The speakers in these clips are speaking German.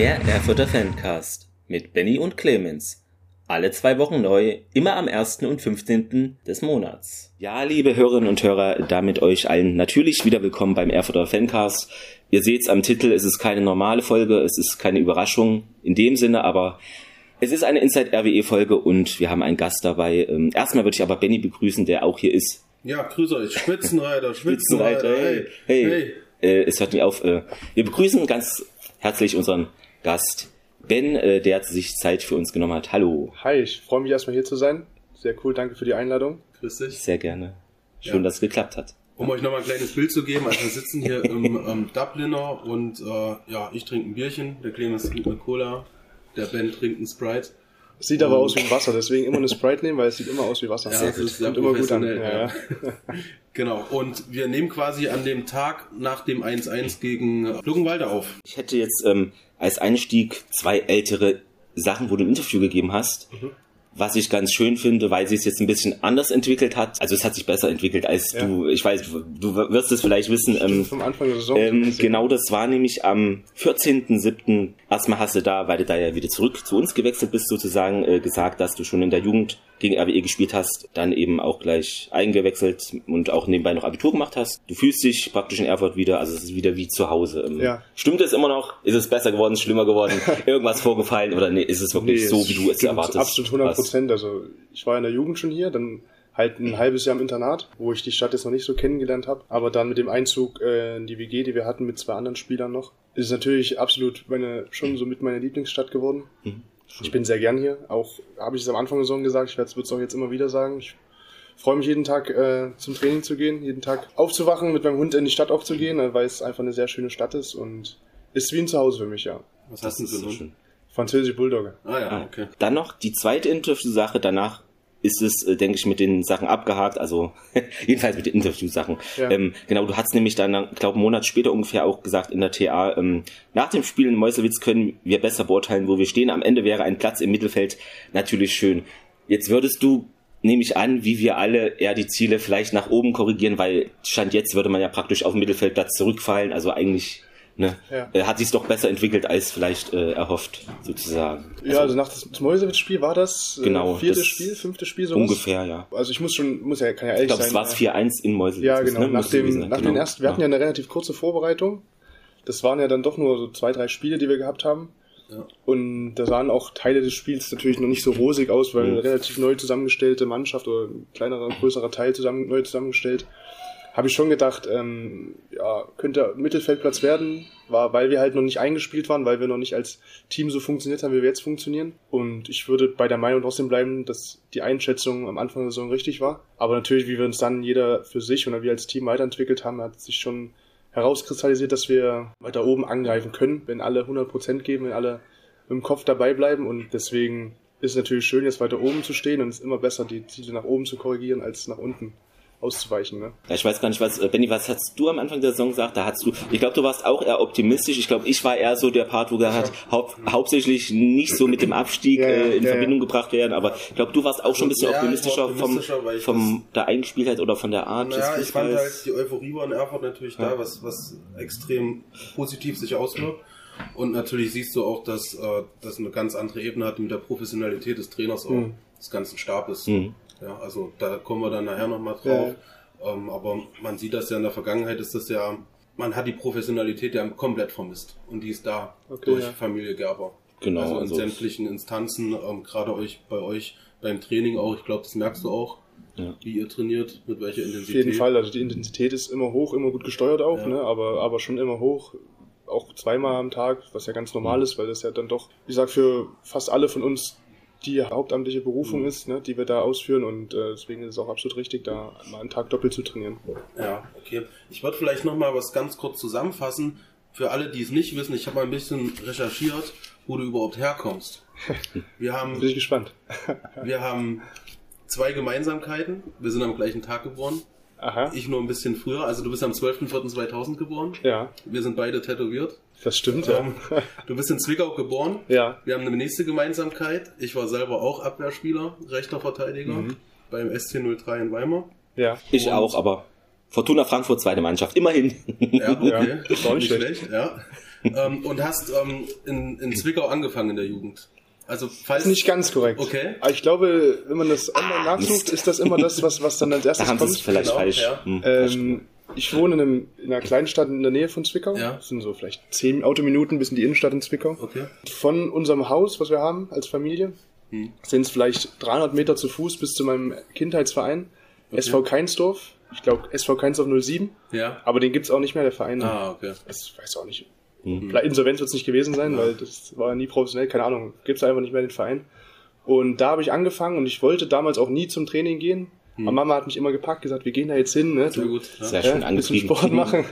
Der Erfurter Fancast mit Benny und Clemens. Alle zwei Wochen neu, immer am 1. und 15. des Monats. Ja, liebe Hörerinnen und Hörer, damit euch allen natürlich wieder willkommen beim Erfurter Fancast. Ihr seht's am Titel, es ist keine normale Folge, es ist keine Überraschung in dem Sinne, aber es ist eine Inside RWE Folge und wir haben einen Gast dabei. Ähm, erstmal würde ich aber Benny begrüßen, der auch hier ist. Ja, grüß euch, Spitzenreiter, Spitzenreiter, hey, hey. hey. Äh, es hört nicht auf. Äh, wir begrüßen ganz herzlich unseren Gast Ben, äh, der sich Zeit für uns genommen hat. Hallo. Hi, ich freue mich erstmal hier zu sein. Sehr cool, danke für die Einladung. Grüß dich. Sehr gerne. Schön, ja. dass es geklappt hat. Um euch nochmal ein kleines Bild zu geben, also wir sitzen hier im ähm, Dubliner und äh, ja, ich trinke ein Bierchen, der Clemens trinkt eine Cola, der Ben trinkt ein Sprite. Es sieht aber aus wie Wasser, deswegen immer eine Sprite nehmen, weil es sieht immer aus wie Wasser. Ja, das ist sehr immer gut an. Ja, ja. genau, und wir nehmen quasi an dem Tag nach dem 1-1 gegen Luckenwalde auf. Ich hätte jetzt ähm, als Einstieg zwei ältere Sachen, wo du ein Interview gegeben hast. Mhm was ich ganz schön finde, weil sie es jetzt ein bisschen anders entwickelt hat. Also es hat sich besser entwickelt als ja. du. Ich weiß, du wirst es vielleicht wissen. Ähm, vom Anfang der Saison. Ähm, genau, das war nämlich am 14.07. Erstmal hast du da, weil du da ja wieder zurück zu uns gewechselt bist, sozusagen äh, gesagt, dass du schon in der Jugend gegen RWE gespielt hast, dann eben auch gleich eingewechselt und auch nebenbei noch Abitur gemacht hast. Du fühlst dich praktisch in Erfurt wieder, also es ist wieder wie zu Hause. Ähm, ja. Stimmt es immer noch? Ist es besser geworden, schlimmer geworden? Irgendwas vorgefallen oder nee, ist es wirklich nee, so, wie du es erwartest? Absolut 100 Prozent. Also ich war in der Jugend schon hier, dann halt ein halbes Jahr im Internat, wo ich die Stadt jetzt noch nicht so kennengelernt habe. Aber dann mit dem Einzug äh, in die WG, die wir hatten mit zwei anderen Spielern noch, ist es natürlich absolut meine, schon so mit meiner Lieblingsstadt geworden. Mhm. Ich bin sehr gern hier. Auch habe ich es am Anfang der Saison gesagt, ich werde es auch jetzt immer wieder sagen. Ich freue mich jeden Tag äh, zum Training zu gehen, jeden Tag aufzuwachen, mit meinem Hund in die Stadt auch zu gehen, äh, weil es einfach eine sehr schöne Stadt ist und ist wie ein Zuhause für mich, ja. Was hast du für einen Hund? Französische Bulldogge. Ah ja, ah. okay. Dann noch die zweite Interview-Sache, danach ist es, äh, denke ich, mit den Sachen abgehakt, also jedenfalls mit den Interviewsachen. Ja. Ähm, genau, du hast nämlich dann, ich glaube, einen Monat später ungefähr auch gesagt in der TA, ähm, nach dem Spiel in Meuselwitz können wir besser beurteilen, wo wir stehen. Am Ende wäre ein Platz im Mittelfeld natürlich schön. Jetzt würdest du, nehme ich an, wie wir alle eher die Ziele vielleicht nach oben korrigieren, weil Stand jetzt würde man ja praktisch auf den Mittelfeldplatz zurückfallen, also eigentlich Ne? Ja. Äh, hat sich doch besser entwickelt als vielleicht äh, erhofft, sozusagen. Ja, also, also nach das Mäusewitz-Spiel war das äh, genau, viertes Spiel, fünftes Spiel so. Ungefähr, ja. Also ich muss schon, muss ja, kann ja ehrlich ich glaub, sein. Ich glaube, es war 4-1 in Mäusewitz. Ja, genau. Ne? Nach, dem, nach genau. den ersten, wir ja. hatten ja eine relativ kurze Vorbereitung. Das waren ja dann doch nur so zwei, drei Spiele, die wir gehabt haben. Ja. Und da sahen auch Teile des Spiels natürlich noch nicht so rosig aus, weil mhm. eine relativ neu zusammengestellte Mannschaft oder ein kleinerer, größerer Teil zusammen, neu zusammengestellt habe ich schon gedacht, ähm, ja, könnte Mittelfeldplatz werden, war, weil wir halt noch nicht eingespielt waren, weil wir noch nicht als Team so funktioniert haben, wie wir jetzt funktionieren. Und ich würde bei der Meinung trotzdem bleiben, dass die Einschätzung am Anfang der Saison richtig war. Aber natürlich, wie wir uns dann jeder für sich oder wir als Team weiterentwickelt haben, hat sich schon herauskristallisiert, dass wir weiter oben angreifen können, wenn alle 100% geben, wenn alle im Kopf dabei bleiben. Und deswegen ist es natürlich schön, jetzt weiter oben zu stehen und es ist immer besser, die Ziele nach oben zu korrigieren als nach unten auszuweichen. Ne? Ja, ich weiß gar nicht, was, äh, Benny, was hast du am Anfang der Saison gesagt? Da hast du, ich glaube, du warst auch eher optimistisch. Ich glaube, ich war eher so der Part, wo gesagt hau hauptsächlich nicht so mit dem Abstieg ja, ja, äh, in Verbindung gebracht werden. Aber ich glaube, du warst auch schon ein bisschen optimistischer, optimistischer vom, vom der Eingespieltheit oder von der Art des ich fand halt, die Euphorie war in Erfurt natürlich da, was, was extrem positiv sich auswirkt. Und natürlich siehst du auch, dass äh, das eine ganz andere Ebene hat mit der Professionalität des Trainers auch, mhm. des ganzen Stabes. Mhm. Ja, also da kommen wir dann nachher nochmal drauf. Ja. Ähm, aber man sieht das ja in der Vergangenheit, ist das ja, man hat die Professionalität ja komplett vermisst. Und die ist da okay, durch ja. Familie Gerber. Genau. Also in also sämtlichen Instanzen, ähm, gerade euch bei euch beim Training auch, ich glaube, das merkst du auch. Ja. wie ihr trainiert, mit welcher Intensität. Auf jeden Fall, also die Intensität ist immer hoch, immer gut gesteuert auch, ja. ne? aber, aber schon immer hoch, auch zweimal am Tag, was ja ganz normal mhm. ist, weil das ja dann doch, wie gesagt, für fast alle von uns die hauptamtliche Berufung mhm. ist, ne, die wir da ausführen und äh, deswegen ist es auch absolut richtig, da mal einen Tag doppelt zu trainieren. Ja, okay. Ich würde vielleicht nochmal was ganz kurz zusammenfassen. Für alle, die es nicht wissen, ich habe mal ein bisschen recherchiert, wo du überhaupt herkommst. Wir haben, Bin ich gespannt. wir haben zwei Gemeinsamkeiten. Wir sind am gleichen Tag geboren. Aha. Ich nur ein bisschen früher. Also du bist am 12.04.2000 geboren. Ja. Wir sind beide tätowiert. Das stimmt, ja. Ähm, du bist in Zwickau geboren. Ja. Wir haben eine nächste Gemeinsamkeit. Ich war selber auch Abwehrspieler, rechter Verteidiger mhm. beim SC03 in Weimar. Ja. Ich Und auch, aber Fortuna Frankfurt zweite Mannschaft, immerhin. Ja, okay. Ja, nicht schlecht. schlecht. Ja. ähm, und hast ähm, in, in Zwickau angefangen in der Jugend. Also falls nicht ganz korrekt. Okay. Aber ich glaube, wenn man das online ah, nachsucht, ist das immer das, was, was dann als erstes da haben kommt. vielleicht genau, falsch. Ja. Hm, ähm, ich wohne in, einem, in, einer kleinen Stadt in der Nähe von Zwickau. Ja. Das sind so vielleicht zehn Autominuten bis in die Innenstadt in Zwickau. Okay. Von unserem Haus, was wir haben als Familie, hm. sind es vielleicht 300 Meter zu Fuß bis zu meinem Kindheitsverein, okay. SV Keinsdorf. Ich glaube SV Keinsdorf 07. Ja. Aber den gibt's auch nicht mehr, der Verein. Ah, okay. Ich weiß auch nicht. Mhm. Insolvenz wird es nicht gewesen sein, ja. weil das war nie professionell, keine Ahnung. Gibt's einfach nicht mehr den Verein. Und da habe ich angefangen und ich wollte damals auch nie zum Training gehen. Hm. Aber Mama hat mich immer gepackt, gesagt, wir gehen da jetzt hin, ne? Sehr gut. Ja. Sehr schön ein bisschen Sport machen.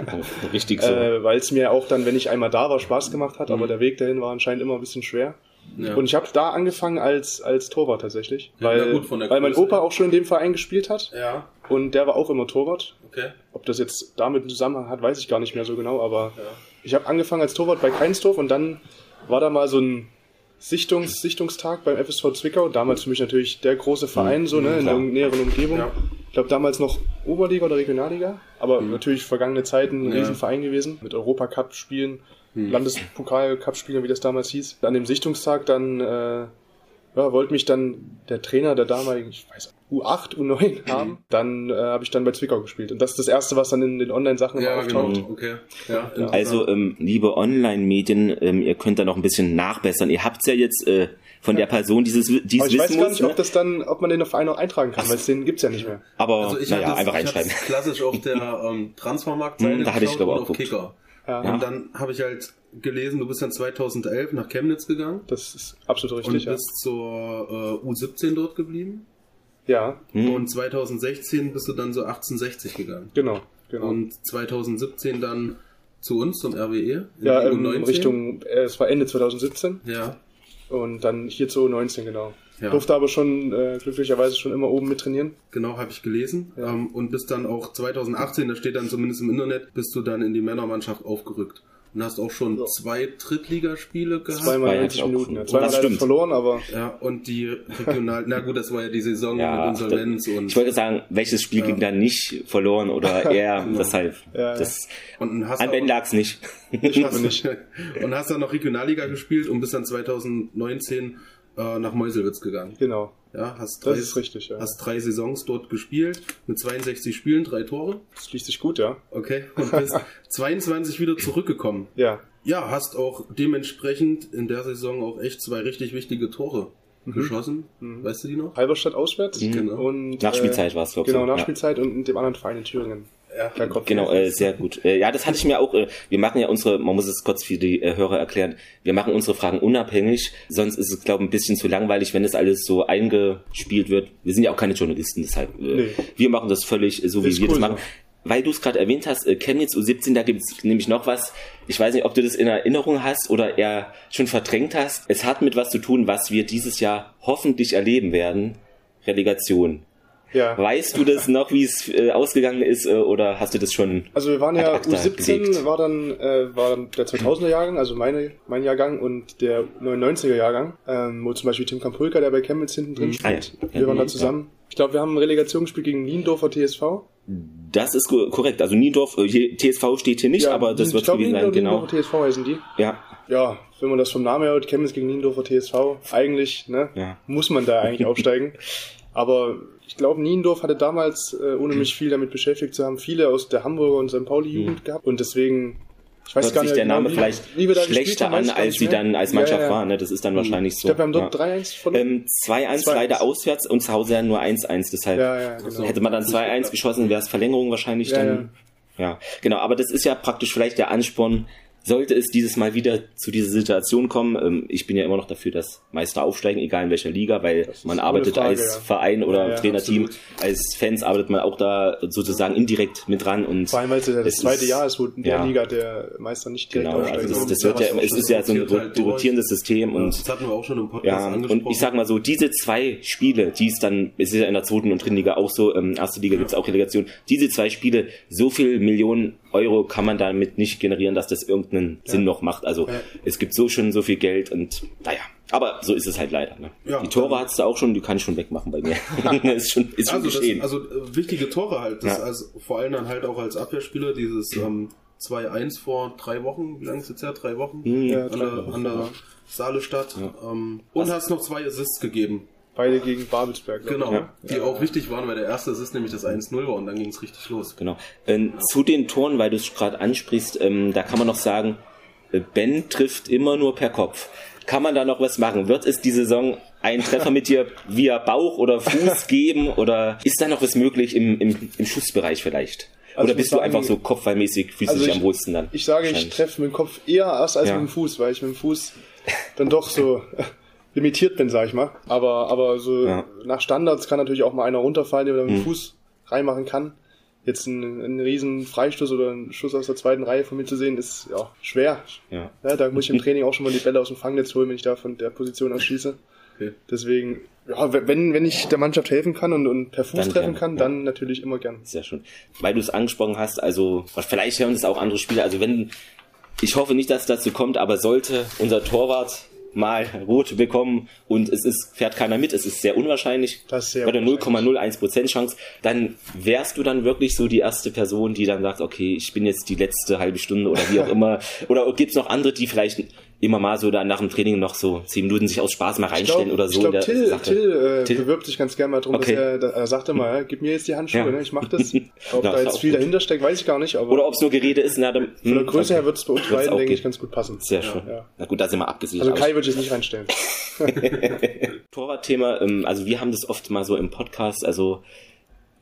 Richtig so. Äh, Weil es mir auch dann, wenn ich einmal da war, Spaß gemacht hat, mhm. aber der Weg dahin war anscheinend immer ein bisschen schwer. Ja. Und ich habe da angefangen als, als Torwart tatsächlich. Ja, weil, gut, weil mein Opa auch schon in dem Verein gespielt hat. Ja. Und der war auch immer Torwart. Okay. Ob das jetzt damit einen Zusammenhang hat, weiß ich gar nicht mehr so genau, aber ja. Ich habe angefangen als Torwart bei Keinsdorf und dann war da mal so ein Sichtungs Sichtungstag beim FSV Zwickau. Damals für mich natürlich der große Verein, so ne, in der näheren Umgebung. Ja. Ich glaube damals noch Oberliga oder Regionalliga, aber mhm. natürlich vergangene Zeiten ein ja. Riesenverein gewesen mit Europacup-Spielen, mhm. Landespokal-Cup-Spielen, wie das damals hieß. An dem Sichtungstag dann äh, ja, wollte mich dann der Trainer der damaligen, ich weiß U8, U9 mhm. haben. Dann äh, habe ich dann bei Zwickau gespielt. Und das ist das Erste, was dann in den Online-Sachen ja, auftaucht. Genau. Okay. Ja, ja. Also, ähm, liebe Online-Medien, ähm, ihr könnt da noch ein bisschen nachbessern. Ihr habt's ja jetzt äh, von der Person dieses, dieses aber ich weiß gar nicht, ne? ob das dann, ob man den auf einen noch eintragen kann, weil den gibt's ja nicht mehr. Aber also ich naja, das, einfach reinschreiben. klassisch auf der ähm, Transfermarkt-Seite hm, da hatte ich glaube auch auf Kicker. Ja. Und dann habe ich halt gelesen, du bist dann 2011 nach Chemnitz gegangen. Das ist absolut richtig. Und bist ja. zur äh, U17 dort geblieben. Ja. Hm. Und 2016 bist du dann so 1860 gegangen. Genau, genau. Und 2017 dann zu uns zum RWE. ja, in Richtung, äh, es war Ende 2017. Ja. Und dann hier zu 19, genau. Ja. Durfte aber schon äh, glücklicherweise schon immer oben mit trainieren. Genau, habe ich gelesen. Ja. Ähm, und bis dann auch 2018, da steht dann zumindest im Internet, bist du dann in die Männermannschaft aufgerückt. Und hast auch schon ja. zwei Drittligaspiele gehabt. Zweimal 90 Minuten. Ja. Zweimal das stimmt. verloren, aber. Ja, und die regional, na gut, das war ja die Saison ja, mit Insolvenz das, und. Ich wollte sagen, welches Spiel ja. ging da nicht verloren oder eher genau. deshalb. Ja, das, und hast an Ben lag's nicht. Ich nicht. Und hast dann noch Regionalliga gespielt und bis dann 2019 äh, nach Meuselwitz gegangen. Genau. Ja, hast drei, das ist richtig, ja. Hast drei Saisons dort gespielt, mit 62 Spielen, drei Tore. Das liest sich gut, ja. Okay. Und bist 22 wieder zurückgekommen. Ja. Ja, hast auch dementsprechend in der Saison auch echt zwei richtig wichtige Tore mhm. geschossen. Mhm. Weißt du die noch? Halberstadt auswärts. Mhm. Genau. Und, Nachspielzeit äh, war es, glaube ich. Genau, Nachspielzeit ja. und in dem anderen Verein in Thüringen. Ja, genau, äh, sehr gut. Äh, ja, das hatte ich mir auch. Äh, wir machen ja unsere, man muss es kurz für die äh, Hörer erklären. Wir machen unsere Fragen unabhängig. Sonst ist es, glaube ich, ein bisschen zu langweilig, wenn das alles so eingespielt wird. Wir sind ja auch keine Journalisten, deshalb. Äh, nee. Wir machen das völlig so, wie wir cool, das machen. So. Weil du es gerade erwähnt hast, äh, Chemnitz U17, da gibt es nämlich noch was. Ich weiß nicht, ob du das in Erinnerung hast oder eher schon verdrängt hast. Es hat mit was zu tun, was wir dieses Jahr hoffentlich erleben werden. Relegation. Ja. Weißt du das noch, wie es äh, ausgegangen ist, äh, oder hast du das schon? Also wir waren ja U17 gelegt? war dann äh, war dann der 2000er Jahrgang, also meine mein Jahrgang und der 99er Jahrgang, ähm, wo zum Beispiel Tim Kampulka, der bei Chemnitz hinten drin steht. Ah, ja. Wir waren da zusammen. Ich glaube, wir haben ein Relegationsspiel gegen Niendorfer TSV. Das ist korrekt. Also Niendorf, äh, TSV steht hier nicht, aber das wird gewesen sein, genau. Niendorfer TSV heißen die. Ja. Ja, wenn man das vom Namen hört, Chemnitz gegen Niendorfer TSV, eigentlich, ne, ja. muss man da eigentlich aufsteigen. Aber ich glaube, Niendorf hatte damals, äh, ohne mich viel damit beschäftigt zu haben, viele aus der Hamburger und St. Pauli-Jugend mhm. gehabt. Und deswegen, ich weiß Hört gar nicht, sich der Name genau, vielleicht wie, wie schlechter an, als sie dann als Mannschaft ja, ja. war. Ne? Das ist dann mhm. wahrscheinlich so. Ich glaube, wir haben dort ja. 3-1 verloren. Ähm, 2-1 leider auswärts und zu Hause ja nur 1-1. Deshalb ja, genau. hätte man dann 2-1 geschossen, wäre es Verlängerung wahrscheinlich dann. Ja, genau. Aber das ist ja praktisch vielleicht der Ansporn, sollte es dieses Mal wieder zu dieser Situation kommen, ähm, ich bin ja immer noch dafür, dass Meister aufsteigen, egal in welcher Liga, weil man arbeitet Frage, als ja. Verein oder ja, ja, Trainerteam, absolut. als Fans arbeitet man auch da sozusagen indirekt mit dran und vor allem weil es ja das zweite ist, Jahr ist, wo in der Liga der Meister nicht direkt genau, aufsteigt. Also das, das wird ja, es ist ja so ein halt rotierendes System und das hatten wir auch schon im Podcast ja, angesprochen. Und ich sag mal so, diese zwei Spiele, die es dann, es ist ja in der zweiten und dritten Liga auch so, ähm, erste Liga gibt es auch Relegation, diese zwei Spiele, so viel Millionen Euro kann man damit nicht generieren, dass das irgendeinen ja. Sinn noch macht. Also ja. es gibt so schon so viel Geld und naja. Aber so ist es halt leider. Ne? Ja, die Tore hast du auch schon, die kann ich schon wegmachen bei mir. ist schon, ist also, schon geschehen. Das, also äh, wichtige Tore halt. Das, also vor allem dann halt auch als Abwehrspieler dieses ähm, 2-1 vor drei Wochen, wie lange ist jetzt her? Drei Wochen? Mhm. Ja, an, der, an der Saale Stadt. Ja. Ähm, und hast noch zwei Assists gegeben. Beide gegen Babelsberg. Genau, ja. die ja. auch wichtig waren, weil der erste Assist nämlich das 1-0 war und dann ging es richtig los. Genau. Ähm, zu den Toren, weil du es gerade ansprichst, ähm, da kann man noch sagen, äh, Ben trifft immer nur per Kopf. Kann man da noch was machen? Wird es die Saison einen Treffer mit dir via Bauch oder Fuß geben oder ist da noch was möglich im, im, im Schussbereich vielleicht? Also Oder bist sagen, du einfach so kopfballmäßig, fühlst also dich am wohlsten dann? Ich sage, ich treffe mit dem Kopf eher erst als ja. mit dem Fuß, weil ich mit dem Fuß dann doch so limitiert bin, sag ich mal. Aber, aber so ja. nach Standards kann natürlich auch mal einer runterfallen, der mit dem mhm. Fuß reinmachen kann. Jetzt einen, einen riesen Freistoß oder einen Schuss aus der zweiten Reihe von mir zu sehen, ist ja schwer. Ja. ja da muss ich im Training auch schon mal die Bälle aus dem Fangnetz holen, wenn ich da von der Position aus schieße. Okay. Deswegen, ja, wenn, wenn ich der Mannschaft helfen kann und, und per Fuß dann treffen gern, kann, ja. dann natürlich immer gern. Sehr schön. Weil du es angesprochen hast, also vielleicht hören es auch andere Spieler, also wenn, ich hoffe nicht, dass es dazu kommt, aber sollte unser Torwart mal rot bekommen und es ist, fährt keiner mit, es ist sehr unwahrscheinlich, das ist sehr bei der 0,01% Chance, dann wärst du dann wirklich so die erste Person, die dann sagt, okay, ich bin jetzt die letzte halbe Stunde oder wie auch immer. Oder gibt es noch andere, die vielleicht immer mal so da nach dem Training noch so zehn Minuten sich aus Spaß mal reinstellen glaub, oder so. Ich glaube, Till, Till, äh, Till, bewirbt sich ganz gerne mal drum, okay. dass er, er sagt immer, gib mir jetzt die Handschuhe, ja. ne, ich mach das. Ob ja, da jetzt viel gut. dahinter steckt, weiß ich gar nicht. Aber oder ob es nur Gerede ist. Na, dann, von der Größe okay. her wird es bei uns beiden, denke ich, ganz gut passen. Sehr schön. Ja. Na gut, da sind wir abgesichert. Also Kai würde ich jetzt nicht reinstellen. Torwartthema, ähm, also wir haben das oft mal so im Podcast, also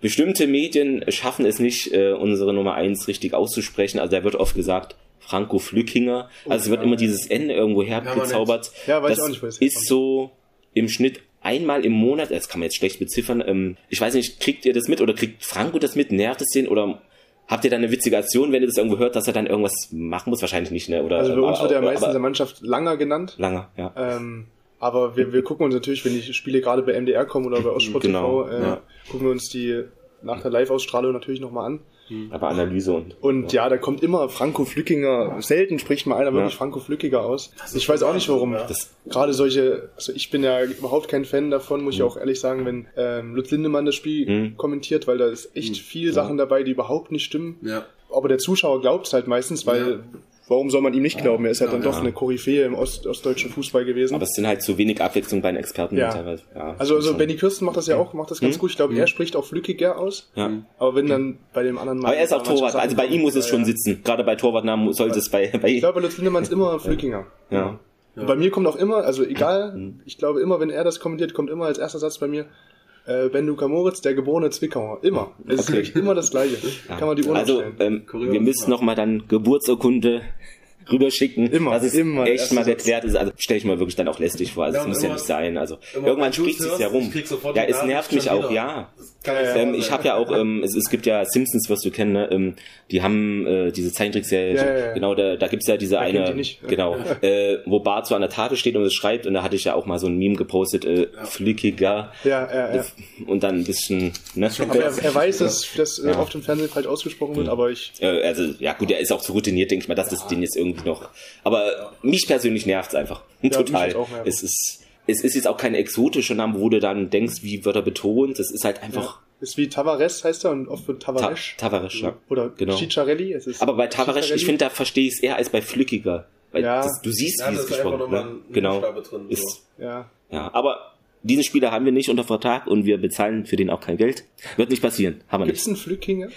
bestimmte Medien schaffen es nicht, äh, unsere Nummer eins richtig auszusprechen. Also da wird oft gesagt, Franco Flückinger. Also es wird immer dieses N irgendwo hergezaubert. Ja, weiß das ich auch nicht, was ist so im Schnitt einmal im Monat, das kann man jetzt schlecht beziffern, ähm, ich weiß nicht, kriegt ihr das mit oder kriegt Franco das mit, nervt es den oder habt ihr da eine witzige Aktion, wenn ihr das irgendwo hört, dass er dann irgendwas machen muss? Wahrscheinlich nicht, ne? Oder, also bei uns wird er meistens in der Mannschaft Langer genannt. Langer, ja. Ähm, aber wir, wir gucken uns natürlich, wenn die Spiele gerade bei MDR kommen oder bei Ostsport genau, TV, äh, ja. gucken wir uns die nach der Live-Ausstrahlung natürlich nochmal an. Mhm. Aber Analyse und. Und ja. ja, da kommt immer Franco Flückinger. Selten spricht mal einer wirklich ja. Franco Flückiger aus. Ich weiß auch nicht warum. Das Gerade solche, also ich bin ja überhaupt kein Fan davon, muss mhm. ich auch ehrlich sagen, wenn ähm, Lutz Lindemann das Spiel mhm. kommentiert, weil da ist echt mhm. viel Sachen dabei, die überhaupt nicht stimmen. Ja. Aber der Zuschauer glaubt es halt meistens, weil warum soll man ihm nicht glauben? Er ist ja, dann ja. doch eine Koryphäe im Ost, ostdeutschen Fußball gewesen. Aber es sind halt zu wenig Abwechslung bei den Experten ja. teilweise. Ja, also, also Benny Kirsten macht das ja auch, macht das ganz mhm. gut. Ich glaube, mhm. er spricht auch flückiger aus. Ja. Aber wenn dann bei dem anderen Mal. Aber er ist auch Torwart, also bei ihm muss es schon sitzen. Gerade bei Torwartnamen sollte es bei, bei ihm. Ich glaube, Lutz Lindemann ist immer flückiger. Ja. Bei mir kommt auch immer, also egal, mhm. ich glaube immer, wenn er das kommentiert, kommt immer als erster Satz bei mir, äh, Ben Luca Moritz, der geborene Zwickauer. Immer. Es okay. ist immer das Gleiche. Ja. Kann man die Uhr Also, ähm, wir müssen nochmal dann Geburtsurkunde rüberschicken. Immer, das ist immer. Echt mal geklärt ist. Also stelle ich mir wirklich dann auch lästig vor. Also ja, es muss ja nicht sein. Also irgendwann spricht es ja rum. Ja, es nervt mich auch, ja. Ähm, ich habe ja auch, ähm, es, es gibt ja Simpsons, wirst du kennen, ne? ähm, die haben äh, diese Zeichentrickserie, ja, ja, genau, da, da gibt's ja diese da eine, die genau, äh, wo Bart so an der Tafel steht und es schreibt und da hatte ich ja auch mal so ein Meme gepostet, äh, flickiger. Ja, ja, ja. und dann ein bisschen, ne? Aber er, er weiß, dass das äh, oft im Fernsehen falsch ausgesprochen wird, aber ich... Äh, also, ja gut, er ist auch zu routiniert, denke ich mal, dass das den jetzt irgendwie noch, aber mich persönlich nervt's einfach, total. Es ist es ist jetzt auch kein exotischer Name, wo du dann denkst, wie wird er betont. Das ist halt einfach. Ja. Ist wie Tavares heißt er und oft wird Tavares. Ta Tavares, ja. Oder genau. Cicciarelli. Es ist Aber bei Tavares, ich finde, da verstehe ich es eher als bei Flückiger. Weil ja. Das, du siehst, ja, wie es gesprochen wird. Ne? Genau. Drin, ist, so. ja. ja. Aber diesen Spieler haben wir nicht unter Vertrag und wir bezahlen für den auch kein Geld. Wird nicht passieren. Haben wir nicht. Gibt's einen Flückinger?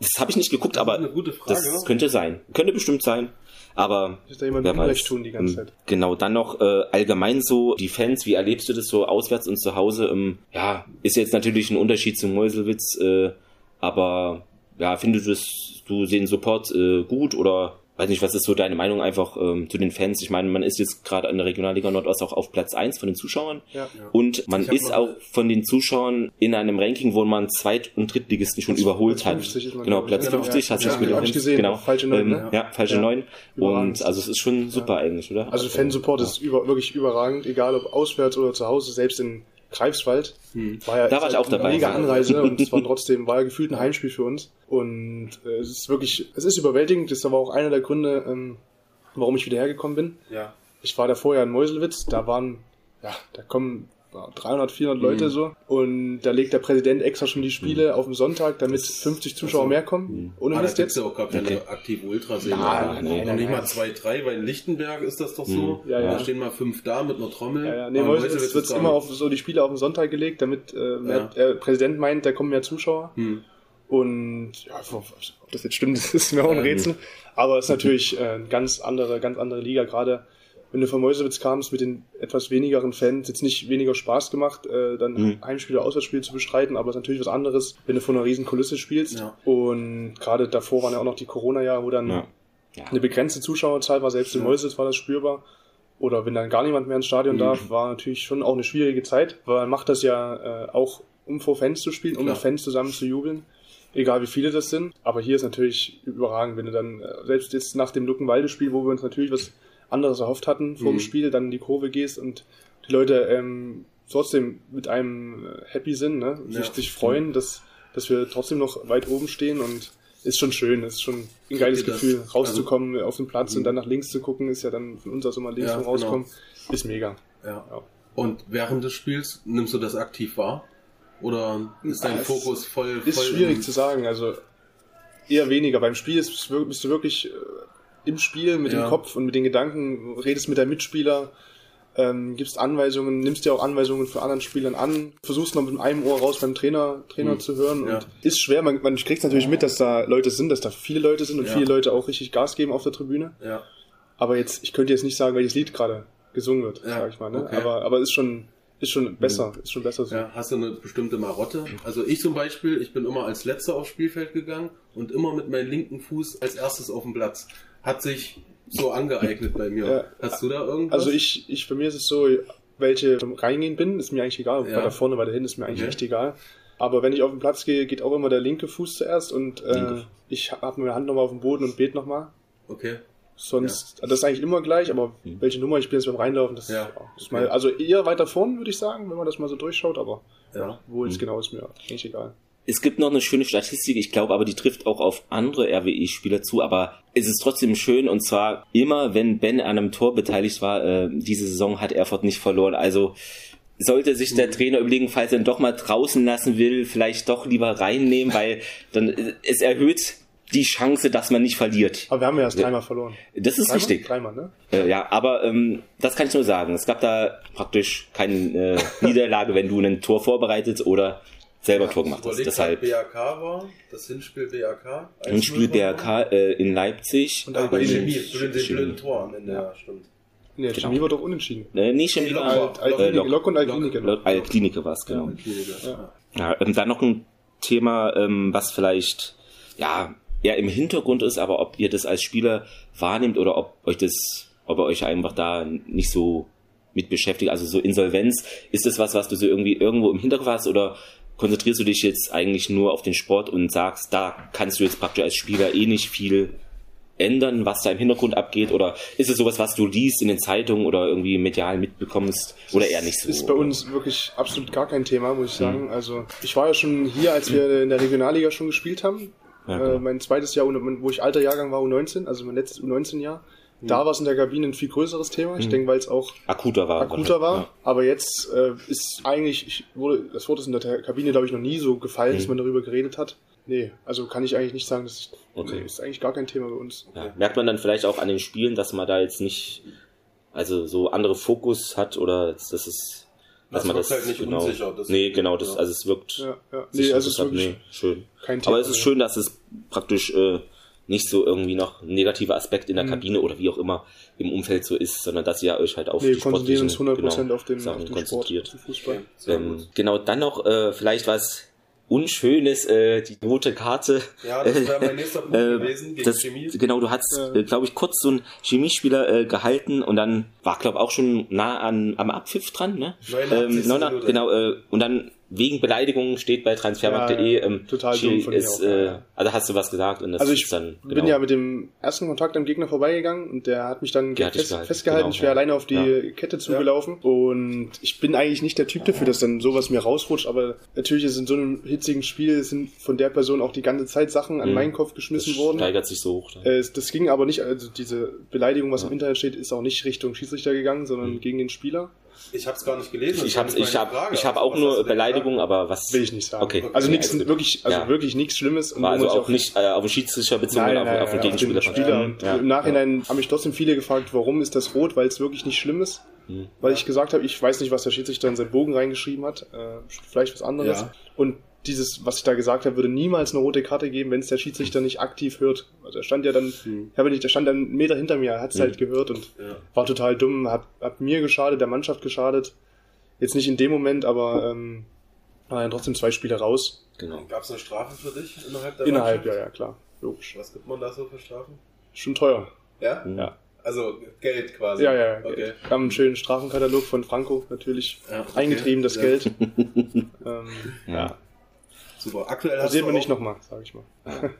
Das habe ich nicht geguckt, aber das könnte sein. Könnte bestimmt sein. Aber ist da jemand weiß. tun die ganze Zeit. Genau, dann noch äh, allgemein so die Fans, wie erlebst du das so auswärts und zu Hause? Ähm, ja, ist jetzt natürlich ein Unterschied zum Meuselwitz, äh, aber ja, findest du das, du den Support äh, gut oder weiß nicht, was ist so deine Meinung einfach ähm, zu den Fans? Ich meine, man ist jetzt gerade in der Regionalliga Nordost auch auf Platz eins von den Zuschauern. Ja, ja. Und man ist auch von den Zuschauern in einem Ranking, wo man Zweit- und Drittligisten schon überholt hat. Genau, Platz genau, 50 ja, hat sich ja, gesehen. Genau. Falsche 9, ähm, ne? Ja, falsche ja. Und also es ist schon super eigentlich, oder? Also Fansupport ist über, wirklich überragend, egal ob auswärts oder zu Hause, selbst in Greifswald. Hm. War ja da war ich auch dabei. Mega Anreise und es war trotzdem, war ja gefühlt ein Heimspiel für uns. Und äh, es ist wirklich, es ist überwältigend. Das ist aber auch einer der Gründe, ähm, warum ich wieder hergekommen bin. Ja. Ich war da vorher in Meuselwitz, da waren, ja, da kommen 300, 400 Leute mhm. so. Und da legt der Präsident extra schon die Spiele mhm. auf den Sonntag, damit das 50 Zuschauer also, mehr kommen. Mhm. Ohne ah, Mist jetzt. ja auch gar keine okay. aktive Ultraseele. Ja, nee, noch nicht mal zwei, drei, weil in Lichtenberg ist das doch so. Mhm. Ja, ja. Da stehen mal fünf da mit einer Trommel. Ja, ja. Nee, heute wird es immer auf so die Spiele auf den Sonntag gelegt, damit äh, mehr, der Präsident meint, da kommen mehr Zuschauer. Mhm. Und ja, ob das jetzt stimmt, das ist mir auch ein Rätsel. Aber es ist natürlich äh, eine ganz andere, ganz andere Liga. Gerade wenn du von Mäusewitz kamst mit den etwas wenigeren Fans, jetzt nicht weniger Spaß gemacht, äh, dann mhm. Heimspiel oder Auswärtsspiel zu bestreiten, aber es ist natürlich was anderes, wenn du vor einer riesen Kulisse spielst. Ja. Und gerade davor waren ja auch noch die Corona-Jahre, wo dann ja. Ja. eine begrenzte Zuschauerzahl war, selbst in Mäusewitz war das spürbar. Oder wenn dann gar niemand mehr ins Stadion mhm. darf, war natürlich schon auch eine schwierige Zeit, weil man macht das ja äh, auch, um vor Fans zu spielen, um Klar. mit Fans zusammen zu jubeln egal wie viele das sind. Aber hier ist natürlich überragend, wenn du dann, äh, selbst jetzt nach dem Luckenwalde-Spiel, wo wir uns natürlich was anderes erhofft hatten vor mhm. dem Spiel, dann in die Kurve gehst und die Leute ähm, trotzdem mit einem äh, happy sind, ne? Ja. sich, sich freuen, dass, dass wir trotzdem noch weit oben stehen und ist schon schön, ist schon ein geiles Gefühl, das, rauszukommen also, auf den Platz mhm. und dann nach links zu gucken, ist ja dann von uns aus immer links ja, genau. rauskommen, genau. ist mega. Ja. ja. Und während des Spiels nimmst du das aktiv wahr? Oder ist dein es Fokus voll, voll Ist schwierig zu sagen, also eher weniger. Beim Spiel bist du wirklich äh, im Spiel mit ja. dem Kopf und mit den Gedanken, redest mit deinem Mitspieler, ähm, gibst Anweisungen, nimmst dir auch Anweisungen für anderen Spielern an, versuchst noch mit einem Ohr raus beim Trainer, Trainer mhm. zu hören. Ja. Und ist schwer, man, man kriegt natürlich mit, dass da Leute sind, dass da viele Leute sind und ja. viele Leute auch richtig Gas geben auf der Tribüne. Ja. Aber jetzt, ich könnte jetzt nicht sagen, welches Lied gerade gesungen wird, ja. sag ich mal. Ne? Okay. Aber, aber ist schon, ist schon besser, mhm. ist schon besser so. Ja, hast du eine bestimmte Marotte? Also ich zum Beispiel, ich bin immer als Letzter aufs Spielfeld gegangen und immer mit meinem linken Fuß als erstes auf dem Platz. Hat sich so angeeignet bei mir. Ja. Hast du da irgendwas? Also ich, ich, bei mir ist es so, welche reingehen bin, ist mir eigentlich egal. Ja. Weiter vorne, weiter hinten ist mir eigentlich okay. echt egal. Aber wenn ich auf den Platz gehe, geht auch immer der linke Fuß zuerst und äh, ich habe meine Hand nochmal auf dem Boden und bete nochmal. Okay. Sonst, ja. das ist eigentlich immer gleich, aber mhm. welche Nummer ich bin jetzt beim Reinlaufen, das, ja. ist mal, also eher weiter vorn, würde ich sagen, wenn man das mal so durchschaut, aber ja. wo jetzt mhm. genau ist mir eigentlich egal. Es gibt noch eine schöne Statistik, ich glaube aber, die trifft auch auf andere RWE-Spieler zu, aber es ist trotzdem schön und zwar immer, wenn Ben an einem Tor beteiligt war, äh, diese Saison hat Erfurt nicht verloren. Also sollte sich der. Trainer überlegen, falls er ihn doch mal draußen lassen will, vielleicht doch lieber reinnehmen, weil dann äh, es erhöht die Chance, dass man nicht verliert. Aber wir haben ja erst dreimal verloren. Das ist dreimal? richtig. Dreimal, ne? Äh, ja, aber ähm, das kann ich nur sagen. Es gab da praktisch keine äh, Niederlage, wenn du ein Tor vorbereitet oder selber ja, Tor gemacht hast. Deshalb BAK war, das Hinspiel BAK. Hinspiel BAK äh, in Leipzig. Und dann bei Chemie, zu den blöden Tor am Ende, ja, stimmt. Nee, genau. Chemie war doch unentschieden. Äh, nee, Chemie war Alt, Alt, Alt, Lok, Lok und Altklinike. Altklinike war es, genau. Ja, ja. ähm, dann noch ein Thema, ähm, was vielleicht, ja, eher im Hintergrund ist, aber ob ihr das als Spieler wahrnehmt oder ob euch das, ob ihr euch einfach da nicht so mit beschäftigt, also so Insolvenz, ist das was, was du so irgendwie irgendwo im Hinterkopf hast oder konzentrierst du dich jetzt eigentlich nur auf den Sport und sagst, da kannst du jetzt praktisch als Spieler eh nicht viel ändern, was da im Hintergrund abgeht? Oder ist es sowas, was du liest in den Zeitungen oder irgendwie medial mitbekommst? Oder eher nicht so? Das ist bei uns wirklich absolut gar kein Thema, muss ich sagen. Mhm. Also ich war ja schon hier, als wir in der Regionalliga schon gespielt haben. Ja, äh, mein zweites Jahr, wo ich alter Jahrgang war, U19, also mein letztes U19-Jahr. Da war es in der Kabine ein viel größeres Thema. Ich mhm. denke, weil es auch akuter war. Akuter war. Ja. Aber jetzt äh, ist eigentlich, ich wurde, das Wort ist in der Kabine, glaube ich, noch nie so gefallen, mhm. dass man darüber geredet hat. Nee, also kann ich eigentlich nicht sagen, das okay. ist eigentlich gar kein Thema bei uns. Ja. Merkt man dann vielleicht auch an den Spielen, dass man da jetzt nicht, also so andere Fokus hat oder dass es dass das man das halt nicht genau, unsicher. Das nee, genau, das, ja. also es wirkt. Ja, ja. Nee, also es ist wirklich nee, schön. Kein Thema, Aber es ist schön, dass es praktisch äh, nicht so irgendwie noch ein negativer Aspekt in der mhm. Kabine oder wie auch immer im Umfeld so ist, sondern dass ihr euch halt auf nee, die konzentrieren uns 100% genau, auf den, Sachen auf den konzentriert. Sport, Fußball. Ähm, genau, dann noch äh, vielleicht was Unschönes, äh, die rote Karte. Ja, das wäre mein nächster Punkt äh, gewesen, gegen das, Chemie. Genau, du hast, ja. äh, glaube ich, kurz so einen Chemiespieler äh, gehalten und dann war, glaube ich, auch schon nah an, am Abpfiff dran, ne? 89. Ähm, 89 genau, äh, und dann wegen Beleidigungen steht bei transfermarkt.de. Ja, ähm, total dumm von ist, auch, äh, Also hast du was gesagt und das also ich ist dann. Genau. bin ja mit dem ersten Kontakt am Gegner vorbeigegangen und der hat mich dann fest, festgehalten. Genau, ich wäre ja. alleine auf die ja. Kette zugelaufen und ich bin eigentlich nicht der Typ dafür, dass dann sowas mir rausrutscht, aber natürlich ist in so einem hitzigen Spiel sind von der Person auch die ganze Zeit Sachen an mhm. meinen Kopf geschmissen das worden. Steigert sich so hoch. Äh, das ging aber nicht, also diese Beleidigung, was im Internet steht, ist auch nicht Richtung Schiedsrichter gegangen, sondern mhm. gegen den Spieler. Ich habe es gar nicht gelesen. Ich habe ich hab, ich hab auch nur Beleidigungen, aber was will ich nicht sagen. Okay. Also nichts wirklich also ja. wirklich nichts schlimmes und War also auch nicht äh, auf den Schiedsrichter bezogen nein, nein, auf, auf den Gegenspieler. Spieler. Und ja. Im Nachhinein haben mich trotzdem viele gefragt, warum ist das rot, weil es wirklich nicht schlimm ist. Hm. Weil ich gesagt habe, ich weiß nicht, was der Schiedsrichter in seinen Bogen reingeschrieben hat. Äh, vielleicht was anderes. Ja. Und dieses, was ich da gesagt habe, würde niemals eine rote Karte geben, wenn es der Schiedsrichter nicht aktiv hört. Also er stand ja dann, mhm. ja, nicht, der stand dann einen Meter hinter mir, er hat es mhm. halt gehört und ja. war total dumm, hat, hat mir geschadet, der Mannschaft geschadet. Jetzt nicht in dem Moment, aber ähm, war dann trotzdem zwei Spiele raus. Genau. Gab es eine Strafe für dich innerhalb der Innerhalb, Mannschaft? ja, ja, klar. Logisch. Was gibt man da so für Strafen? Schon teuer. Ja? Ja. Also Geld quasi. Ja, ja, okay. Geld. Wir haben einen schönen Strafenkatalog von Franco natürlich ja, okay. eingetrieben, das ja. Geld. ähm, ja. Super. Aktuell hast du. wir nicht nochmal, sag ich mal.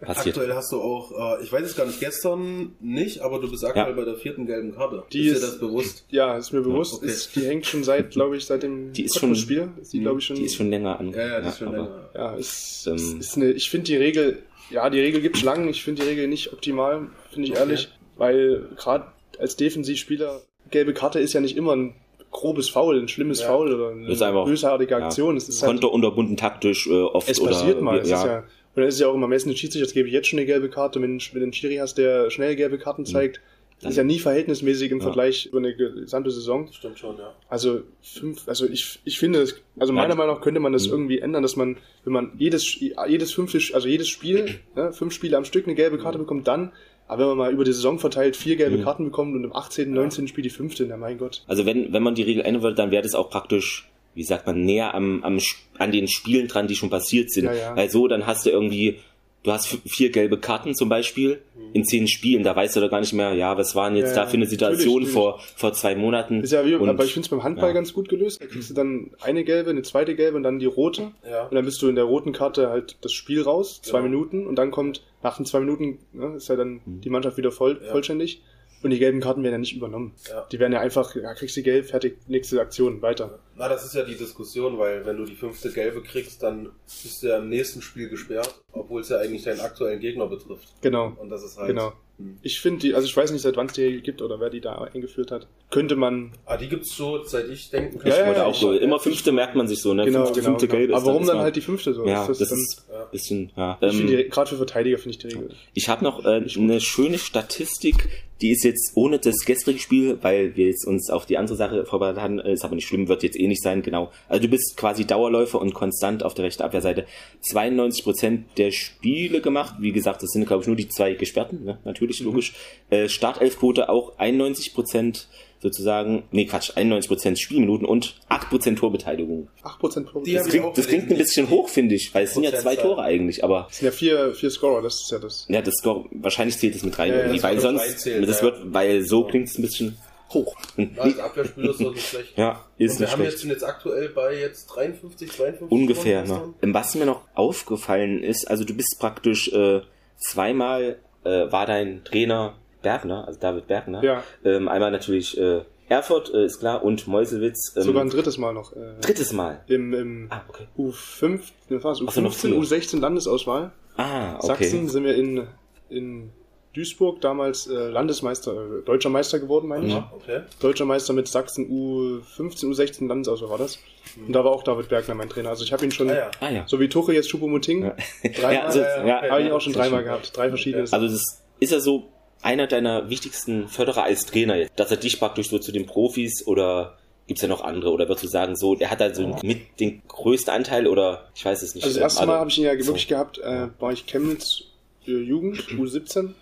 Passiert. Aktuell hast du auch, äh, ich weiß es gar nicht, gestern nicht, aber du bist aktuell ja. bei der vierten gelben Karte. Die ist, ist dir das bewusst? Ja, ist mir bewusst. Okay. Ist, die hängt schon seit, glaube ich, seit dem die ist schon, Spiel. Ist die, ich, schon, die ist schon länger an. Ja, ja, die ist schon länger. Ja, ist, ähm, ist eine, ich finde die Regel, ja, die Regel gibt's lang. Ich finde die Regel nicht optimal, finde ich okay. ehrlich, weil gerade als Defensivspieler gelbe Karte ist ja nicht immer ein grobes Foul, ein schlimmes ja. Foul oder eine ist einfach, bösartige Aktion. Ja. Es ist Konter halt, unterbunden taktisch äh, oft. Es passiert mal. Es ja. Ist ja, und dann ist es ja auch immer messen Schiedsrichter, jetzt gebe ich jetzt schon eine gelbe Karte. Wenn, wenn du einen Schiri hast, der schnell gelbe Karten mhm. zeigt, das ist ja nie verhältnismäßig im ja. Vergleich über eine gesamte Saison. Stimmt schon, ja. Also fünf, also ich, ich finde, also meiner Meinung nach könnte man das mhm. irgendwie ändern, dass man, wenn man jedes, jedes fünfte, also jedes Spiel, ne, fünf Spiele am Stück eine gelbe Karte mhm. bekommt, dann aber wenn man mal über die Saison verteilt vier gelbe mhm. Karten bekommt und im 18., 19. Spiel die fünfte, na mein Gott. Also wenn, wenn man die Regel ändern würde, dann wäre das auch praktisch, wie sagt man, näher am, am, an den Spielen dran, die schon passiert sind. Ja, ja. Weil so, dann hast du irgendwie du hast vier gelbe Karten zum Beispiel in zehn Spielen, da weißt du doch gar nicht mehr, ja, was waren jetzt ja, da für eine Situation natürlich, vor, vor zwei Monaten. Ist ja wie, und, aber ich finde es beim Handball ja. ganz gut gelöst. Da kriegst du dann eine gelbe, eine zweite gelbe und dann die rote. Ja. Und dann bist du in der roten Karte halt das Spiel raus, zwei genau. Minuten, und dann kommt, nach den zwei Minuten, ne, ist ja dann mhm. die Mannschaft wieder voll, vollständig. Und die gelben Karten werden ja nicht übernommen. Ja. Die werden ja einfach, ja, kriegst du gelb, fertig, nächste Aktion, weiter. Na, das ist ja die Diskussion, weil wenn du die fünfte gelbe kriegst, dann bist du ja im nächsten Spiel gesperrt, obwohl es ja eigentlich deinen aktuellen Gegner betrifft. Genau. Und das ist halt. Genau. Ich finde die, also ich weiß nicht, seit wann es die gibt oder wer die da eingeführt hat. Könnte man. Ah, die gibt's so, seit ich denken kann. Ja, ja, ja, auch so. Immer fünfte merkt man sich so, ne? Genau, fünfte, genau, fünfte genau. ist Aber warum dann, dann halt die fünfte so? Ja, ist das, das ist ein bisschen, ja. Ich ähm, gerade für Verteidiger finde ich die Regel. Ich habe noch äh, eine schöne Statistik, die ist jetzt ohne das gestrige Spiel, weil wir jetzt uns auf die andere Sache vorbereitet haben, ist aber nicht schlimm, wird jetzt eh nicht sein, genau. Also du bist quasi Dauerläufer und konstant auf der rechten Abwehrseite. 92% der Spiele gemacht, wie gesagt, das sind glaube ich nur die zwei Gesperrten, ne? natürlich, mhm. logisch. Äh, Startelfquote auch 91% sozusagen, nee Quatsch, 91% Spielminuten und 8% Torbeteiligung. 8% Torbeteiligung. Das klingt, das klingt ein bisschen hoch, finde ich, weil es sind ja zwei Tore eigentlich, aber. Es sind ja vier, vier Scorer, das ist ja das. Ja, das Score, wahrscheinlich zählt es mit rein ja, irgendwie, weil sonst, zählen, das ja. wird, weil so ja. klingt es ein bisschen hoch. Also Abwehrspieler ist doch nicht schlecht. Ja, ist Und wir haben jetzt, sind jetzt aktuell bei jetzt 53, 52 Ungefähr, ne? Was mir noch aufgefallen ist, also du bist praktisch äh, zweimal äh, war dein Trainer Bergner, also David Bergner. Ja. Ähm, einmal natürlich äh, Erfurt, äh, ist klar, und Meuselwitz. Ähm, Sogar ein drittes Mal noch. Äh, drittes Mal? Im, im ah, okay. U5, was, U15, U16 Landesauswahl. Ah, okay. Sachsen sind wir in, in Duisburg damals äh, Landesmeister, äh, deutscher Meister geworden, meine ich. Ja, okay. Deutscher Meister mit Sachsen U15, U16 Landesauswahl war das. Und da war auch David Bergner mein Trainer. Also ich habe ihn schon, ah, ja. Ah, ja. so wie Tuche jetzt Choupo-Moting, ja. dreimal, ja, also, ja, okay, habe ich ihn auch schon dreimal gehabt. Drei verschiedene. Also das ist ja so einer deiner wichtigsten Förderer als Trainer, dass er dich praktisch so zu den Profis oder gibt's ja noch andere oder würdest du sagen so, er hat da so mit den größten Anteil oder ich weiß es nicht. Also das erste Mal habe ich ihn ja wirklich so. gehabt, äh, war ich Chemnitz Jugend, U17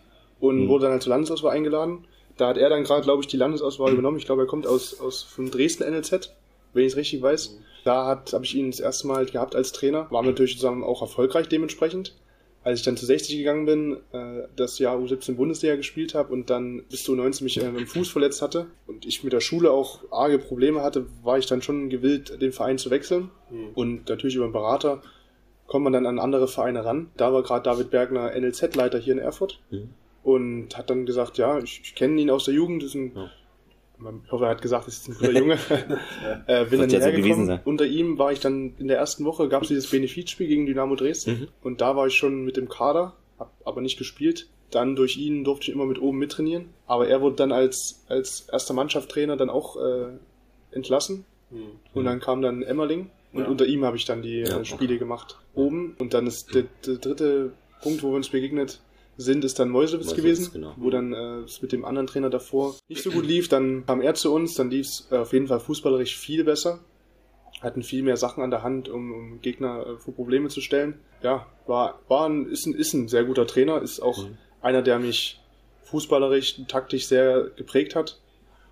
und mhm. wurde dann halt zur Landesauswahl eingeladen. Da hat er dann gerade, glaube ich, die Landesauswahl mhm. übernommen. Ich glaube, er kommt aus, aus von Dresden NLZ, wenn ich es richtig weiß. Mhm. Da habe ich ihn das erste Mal gehabt als Trainer. War natürlich zusammen auch erfolgreich dementsprechend als ich dann zu 60 gegangen bin, äh, das Jahr U17 Bundesliga gespielt habe und dann bis zu 19 mich äh, mit dem Fuß verletzt hatte und ich mit der Schule auch arge Probleme hatte, war ich dann schon gewillt, den Verein zu wechseln. Mhm. Und natürlich über einen Berater kommt man dann an andere Vereine ran. Da war gerade David Bergner NLZ-Leiter hier in Erfurt mhm. Und hat dann gesagt, ja, ich, ich kenne ihn aus der Jugend, ist ein ja ich hoffe, er hat gesagt, es ist ein guter Junge. äh, bin dann ja so sein. Unter ihm war ich dann in der ersten Woche, gab es dieses Benefizspiel gegen Dynamo Dresden. Mhm. Und da war ich schon mit dem Kader, hab aber nicht gespielt. Dann durch ihn durfte ich immer mit oben mittrainieren. Aber er wurde dann als, als erster Mannschaftstrainer dann auch äh, entlassen. Mhm. Und dann kam dann Emmerling und ja. unter ihm habe ich dann die ja, äh, Spiele okay. gemacht oben. Und dann ist der, der, dritte Punkt, wo wir uns begegnet sind, ist dann Mäusewitz, Mäusewitz gewesen, genau. wo dann äh, es mit dem anderen Trainer davor nicht so gut lief. Dann kam er zu uns, dann lief es äh, auf jeden Fall fußballerisch viel besser. Hatten viel mehr Sachen an der Hand, um, um Gegner äh, vor Probleme zu stellen. Ja, war, war ein, ist, ein, ist ein sehr guter Trainer, ist auch mhm. einer, der mich fußballerisch, taktisch sehr geprägt hat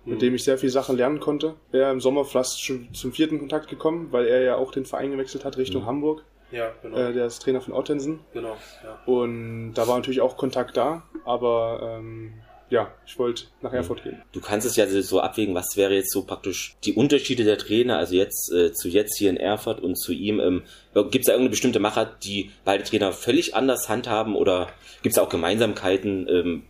mit dem ich sehr viele Sachen lernen konnte. Er im Sommer fast schon zum vierten Kontakt gekommen, weil er ja auch den Verein gewechselt hat Richtung mhm. Hamburg. Ja, genau. Äh, der ist Trainer von Ottensen. Genau, ja. Und da war natürlich auch Kontakt da, aber ähm, ja, ich wollte nach mhm. Erfurt gehen. Du kannst es ja so abwägen, was wäre jetzt so praktisch die Unterschiede der Trainer, also jetzt äh, zu jetzt hier in Erfurt und zu ihm. Ähm, gibt es da irgendeine bestimmte Macher, die beide Trainer völlig anders handhaben oder gibt es auch Gemeinsamkeiten? Ähm,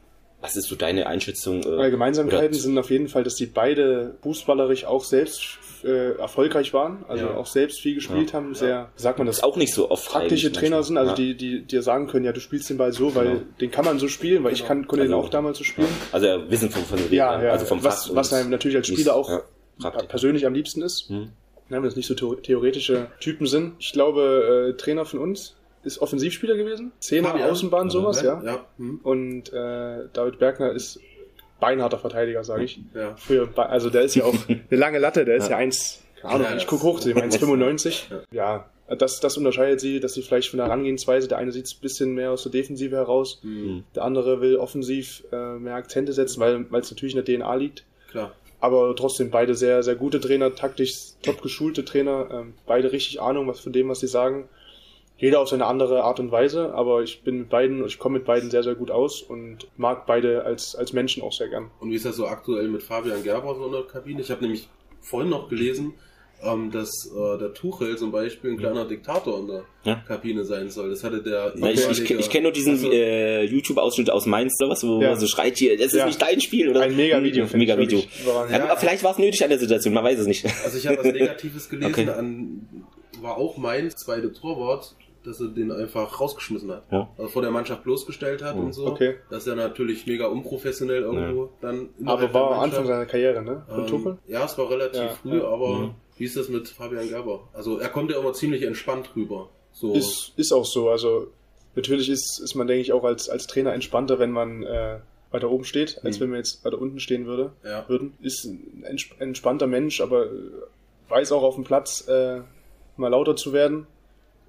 was ist so deine Einschätzung? Äh, Gemeinsamkeiten sind auf jeden Fall, dass die beide fußballerisch auch selbst äh, erfolgreich waren, also ja. auch selbst viel gespielt ja. haben, sehr, sagt man das, auch nicht so oft praktische Trainer sind, also ja. die, die dir sagen können, ja, du spielst den Ball so, weil genau. den kann man so spielen, weil genau. ich kann, konnte also, den auch damals so spielen. Also Wissen von, von den ja, ja, also vom was, was einem natürlich als Spieler auch persönlich am liebsten ist. Hm. Wenn das nicht so theoretische Typen sind. Ich glaube, äh, Trainer von uns, ist Offensivspieler gewesen. Zehner, ja, Außenbahn, sowas, ja. ja. Hm. Und äh, David Bergner ist beinharter Verteidiger, sage ich. Ja. Früher, also der ist ja auch eine lange Latte, der ist ja, eins, keine Ahnung, ich gucke hoch zu dem, 1,95. Ja. ja, das, das unterscheidet sie, dass sie vielleicht von der Herangehensweise, der eine sieht ein bisschen mehr aus der Defensive heraus, mhm. der andere will offensiv äh, mehr Akzente setzen, weil es natürlich in der DNA liegt. Klar. Aber trotzdem beide sehr, sehr gute Trainer, taktisch top geschulte Trainer, ähm, beide richtig Ahnung was von dem, was sie sagen jeder auf seine andere Art und Weise, aber ich bin mit beiden, ich komme mit beiden sehr, sehr gut aus und mag beide als, als Menschen auch sehr gern. Und wie ist das so aktuell mit Fabian Gerber so in der Kabine? Ich habe nämlich vorhin noch gelesen, ähm, dass äh, der Tuchel zum Beispiel ein kleiner Diktator in der ja. Kabine sein soll. Das hatte der. Ja, ich, ich, ich kenne nur diesen also, äh, YouTube-Ausschnitt aus Mainz, sowas, wo ja. man so schreit hier, das ist nicht dein Spiel, oder? Ein Mega-Video. Mega-Video. Ja, vielleicht war es nötig an der Situation, man weiß es nicht. Also ich habe was Negatives gelesen, okay. an, war auch Mainz, zweite Torwart, dass er den einfach rausgeschmissen hat. Ja. Also vor der Mannschaft bloßgestellt hat mhm. und so. Okay. Das ist ja natürlich mega unprofessionell irgendwo. Ja. Dann aber war Anfang seiner Karriere, ne? Von ähm, Tuchel? Ja, es war relativ ja, früh, aber mhm. wie ist das mit Fabian Gerber? Also er kommt ja immer ziemlich entspannt rüber. So. Ist, ist auch so. Also natürlich ist, ist man, denke ich, auch als, als Trainer entspannter, wenn man äh, weiter oben steht, als mhm. wenn man jetzt weiter unten stehen würde, ja. würden. Ist ein entspannter Mensch, aber weiß auch auf dem Platz äh, mal lauter zu werden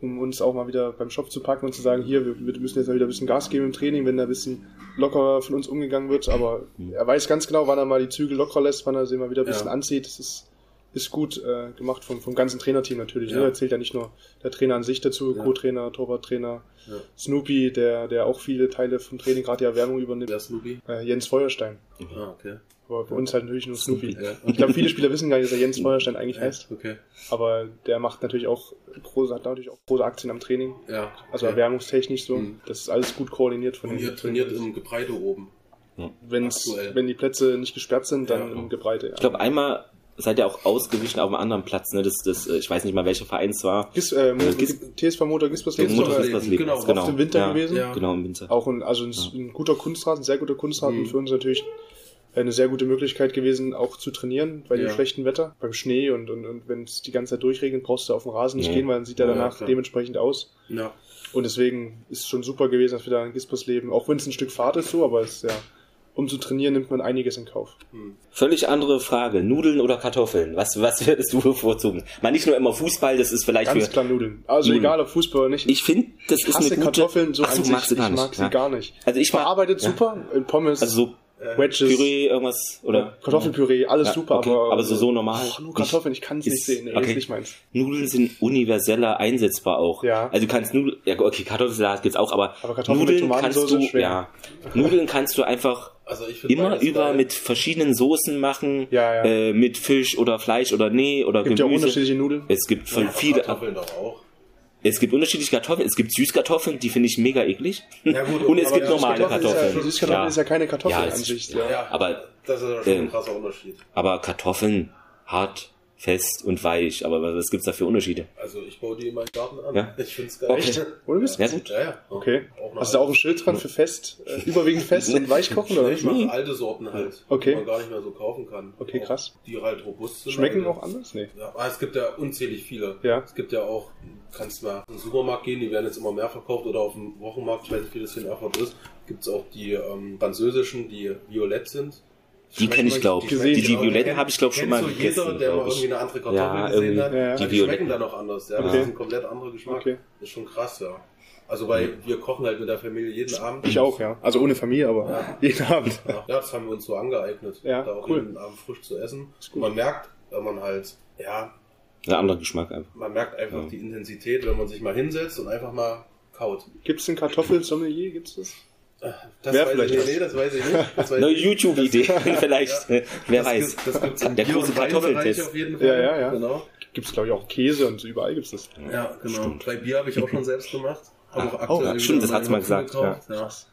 um uns auch mal wieder beim Shop zu packen und zu sagen, hier, wir, wir müssen jetzt mal wieder ein bisschen Gas geben im Training, wenn da ein bisschen lockerer von uns umgegangen wird. Aber mhm. er weiß ganz genau, wann er mal die Zügel locker lässt, wann er sie mal wieder ein bisschen ja. anzieht. Das ist, ist gut äh, gemacht vom, vom ganzen Trainerteam natürlich. Ne? Ja. Ne? Er zählt ja nicht nur der Trainer an sich dazu, ja. Co-Trainer, Torwarttrainer, ja. Snoopy, der, der auch viele Teile vom Training, gerade die Erwärmung übernimmt. Der Snoopy? Äh, Jens Feuerstein. Ah, okay. Aber für uns halt natürlich nur Snoopy. Snoopy ja. Ich glaube, viele Spieler wissen gar nicht, dass er Jens Feuerstein eigentlich heißt. Okay. Aber der macht natürlich auch große, hat natürlich auch große Aktien am Training. Ja. Also erwärmungstechnisch so. Mhm. Das ist alles gut koordiniert von Und ihr trainiert im Gebreite oben. Ja. Wenn's, wenn die Plätze nicht gesperrt sind, dann ja. im Gebreite. Ja. Ich glaube, einmal seid ihr auch ausgewichen auf einem anderen Platz, ne? Das, das, äh, ich weiß nicht mal, welcher Verein es war. Gis, äh, äh, Gis, TSV Motor Gispersleben. Motor Gispersleben, genau. genau. Auf dem Winter ja, gewesen. Ja. Genau, im Winter. Auch ein, also ein, ja. ein guter Kunstrasen, sehr guter Kunstrasen mhm. für uns natürlich eine sehr gute Möglichkeit gewesen, auch zu trainieren bei dem schlechten Wetter, beim Schnee und, und, und wenn es die ganze Zeit durchregnet, brauchst du auf dem Rasen nicht gehen, weil dann sieht er danach dementsprechend aus. Ja. Und deswegen ist es schon super gewesen, dass wir da in Gispersleben, auch wenn es ein Stück Fahrt ist so, aber es ist ja um zu trainieren, nimmt man einiges in Kauf. Hm. Völlig andere Frage. Nudeln oder Kartoffeln? Was, was würdest du bevorzugen? Man nicht nur immer Fußball, das ist vielleicht Ganz für... klar Nudeln. Also Nudeln. egal ob Fußball oder nicht. Ich finde, das ich ist eine gute... Kartoffeln so Ach, so, an magst sich. Du gar ich mag nicht. sie ja. gar nicht. Also ich Verarbeitet ja. super, in Pommes. Also so Wedges, Püree, irgendwas oder Kartoffelpüree, alles ja, super, okay. aber aber so so normal. Oh, nur Kartoffeln, ich kann es nicht sehen, nee, okay. ist nicht meins. Nudeln sind universeller einsetzbar auch. Ja. Also du kannst Nudeln, ja okay, Kartoffelsalat gibt's auch, aber, aber Nudeln kannst du, schwer. ja, Nudeln kannst du einfach also immer über geil. mit verschiedenen Soßen machen, ja, ja. Äh, mit Fisch oder Fleisch oder nee oder gibt Gemüse. ja unterschiedliche Nudeln. Es gibt ja, viele. Kartoffeln doch auch. Es gibt unterschiedliche Kartoffeln. Es gibt Süßkartoffeln, die finde ich mega eklig. Ja, gut, und es gibt normale Kartoffeln. Ist ja, Süßkartoffeln ja. ist ja keine Kartoffel ja, an sich. Ja. ja. aber das ist schon ein ähm, krasser Unterschied. Aber Kartoffeln hart fest und weich. Aber was gibt's da für Unterschiede? Also ich baue die in meinen Garten an. Ja? Ich find's geil. Okay. Ohne Mist? Ja, gut. Ja, ja. Okay. Hast du da auch ein Schild dran für fest, äh, überwiegend fest und weich kochen? Oder? Ich mache alte Sorten halt, Okay. die man gar nicht mehr so kaufen kann. Okay, Auch krass. Die halt robust sind. Schmecken halt. auch anders? Nee. Ja, aber es gibt ja unzählig viele. Ja. Es gibt ja auch, du kannst mal in den Supermarkt gehen, die werden jetzt immer mehr verkauft oder auf dem Wochenmarkt, ich weiß nicht, wie das hier in Erfurt ist, gibt es auch die ähm, französischen, die violett sind. Die kenne ich, glaube Die, die genau. Violetten habe ich, glaube schon mal so jeder, gegessen. der mal irgendwie ich. eine andere Kartoffel Ja, gesehen hat. Ja, ja. Die, Die schmecken dann noch anders. Ja, Okay. Das ist ein komplett anderer Geschmack. Okay. Das ist schon krass, ja. Also weil wir kochen halt mit der Familie jeden Abend. Ich auch, ja. Also ohne Familie, aber Ja. jeden Abend. Ja, das haben wir uns so angeeignet, Ja, da auch cool. jeden Abend frisch zu essen. Man merkt, wenn man halt, ja, Ein anderer Geschmack einfach. man merkt einfach Ja. die Intensität, wenn man sich mal hinsetzt und einfach mal kaut. Gibt es ein Kartoffelsommelier? Gibt's das? Das Wer weiß vielleicht ich nicht. Nee, das weiß ich nicht. Das weiß nicht. YouTube-Idee, vielleicht. Wer Das weiß. gibt- Das gibt's im Der große Kartoffeltest. auf jeden Fall. Ja, ja, ja. Genau. Gibt's glaube ich auch Käse und so, überall gibt's das. Ja, genau. Stimmt. Bei Bier habe ich auch schon selbst gemacht. Hab auch Ah, aktuell oh, stimmt, das hat's mal gesagt, gekauft, ja. Ja. Krass.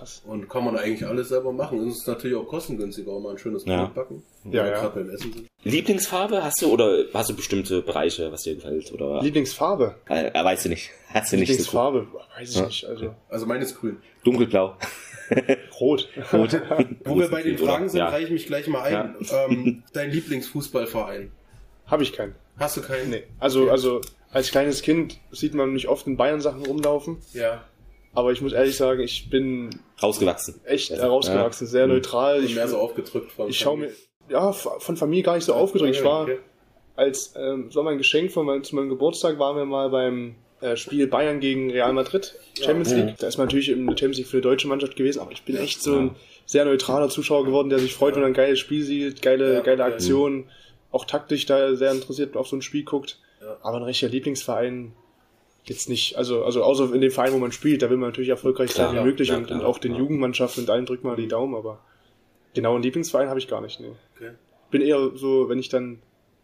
Krass. Und kann man eigentlich alles selber machen. Und es ist natürlich auch kostengünstiger, auch mal ein schönes Ja. Brot backen. Ja, wir ja. gerade beim Essen sind. Lieblingsfarbe hast du oder hast du bestimmte Bereiche, was dir gefällt? Oder Lieblingsfarbe? äh, äh, weißt du nicht. Hast du nicht so Lieblingsfarbe? Weiß ich Ja. nicht. Also Also meine ist grün. dunkelblau. rot. Rot. Wo wir bei den Oder- Fragen sind, ja. reiche ich mich gleich mal ein. Ähm, dein Lieblingsfußballverein? Habe ich keinen. Hast du keinen? Nee. Also, also als kleines Kind sieht man mich oft in Bayern-Sachen rumlaufen. Ja. Aber ich muss ehrlich sagen, ich bin Rausgewachsen. echt Also, herausgewachsen, sehr Mhm. neutral. Ich, mehr so aufgedrückt von ich schaue mir, ja, von Familie gar nicht so aufgedrückt. Ich war, Okay. als, ähm, war mein Geschenk von meinem, zu meinem Geburtstag, waren wir mal beim äh, Spiel Bayern gegen Real Madrid, Champions League. Da ist man natürlich im Champions League für die deutsche Mannschaft gewesen, aber ich bin echt so ein sehr neutraler Zuschauer geworden, der sich freut, wenn er ein geiles Spiel sieht, geile, Ja, geile. Aktionen, auch taktisch da sehr interessiert auf so ein Spiel guckt. Ja. Aber ein richtiger Lieblingsverein jetzt nicht, also, also außer in dem Verein, wo man spielt, da will man natürlich erfolgreich sein Klar, wie möglich ja, und, klar, und auch den. Jugendmannschaften und allen drückt mal die Daumen, aber genau einen Lieblingsverein habe ich gar nicht. Nee. Okay. Bin eher so, wenn ich dann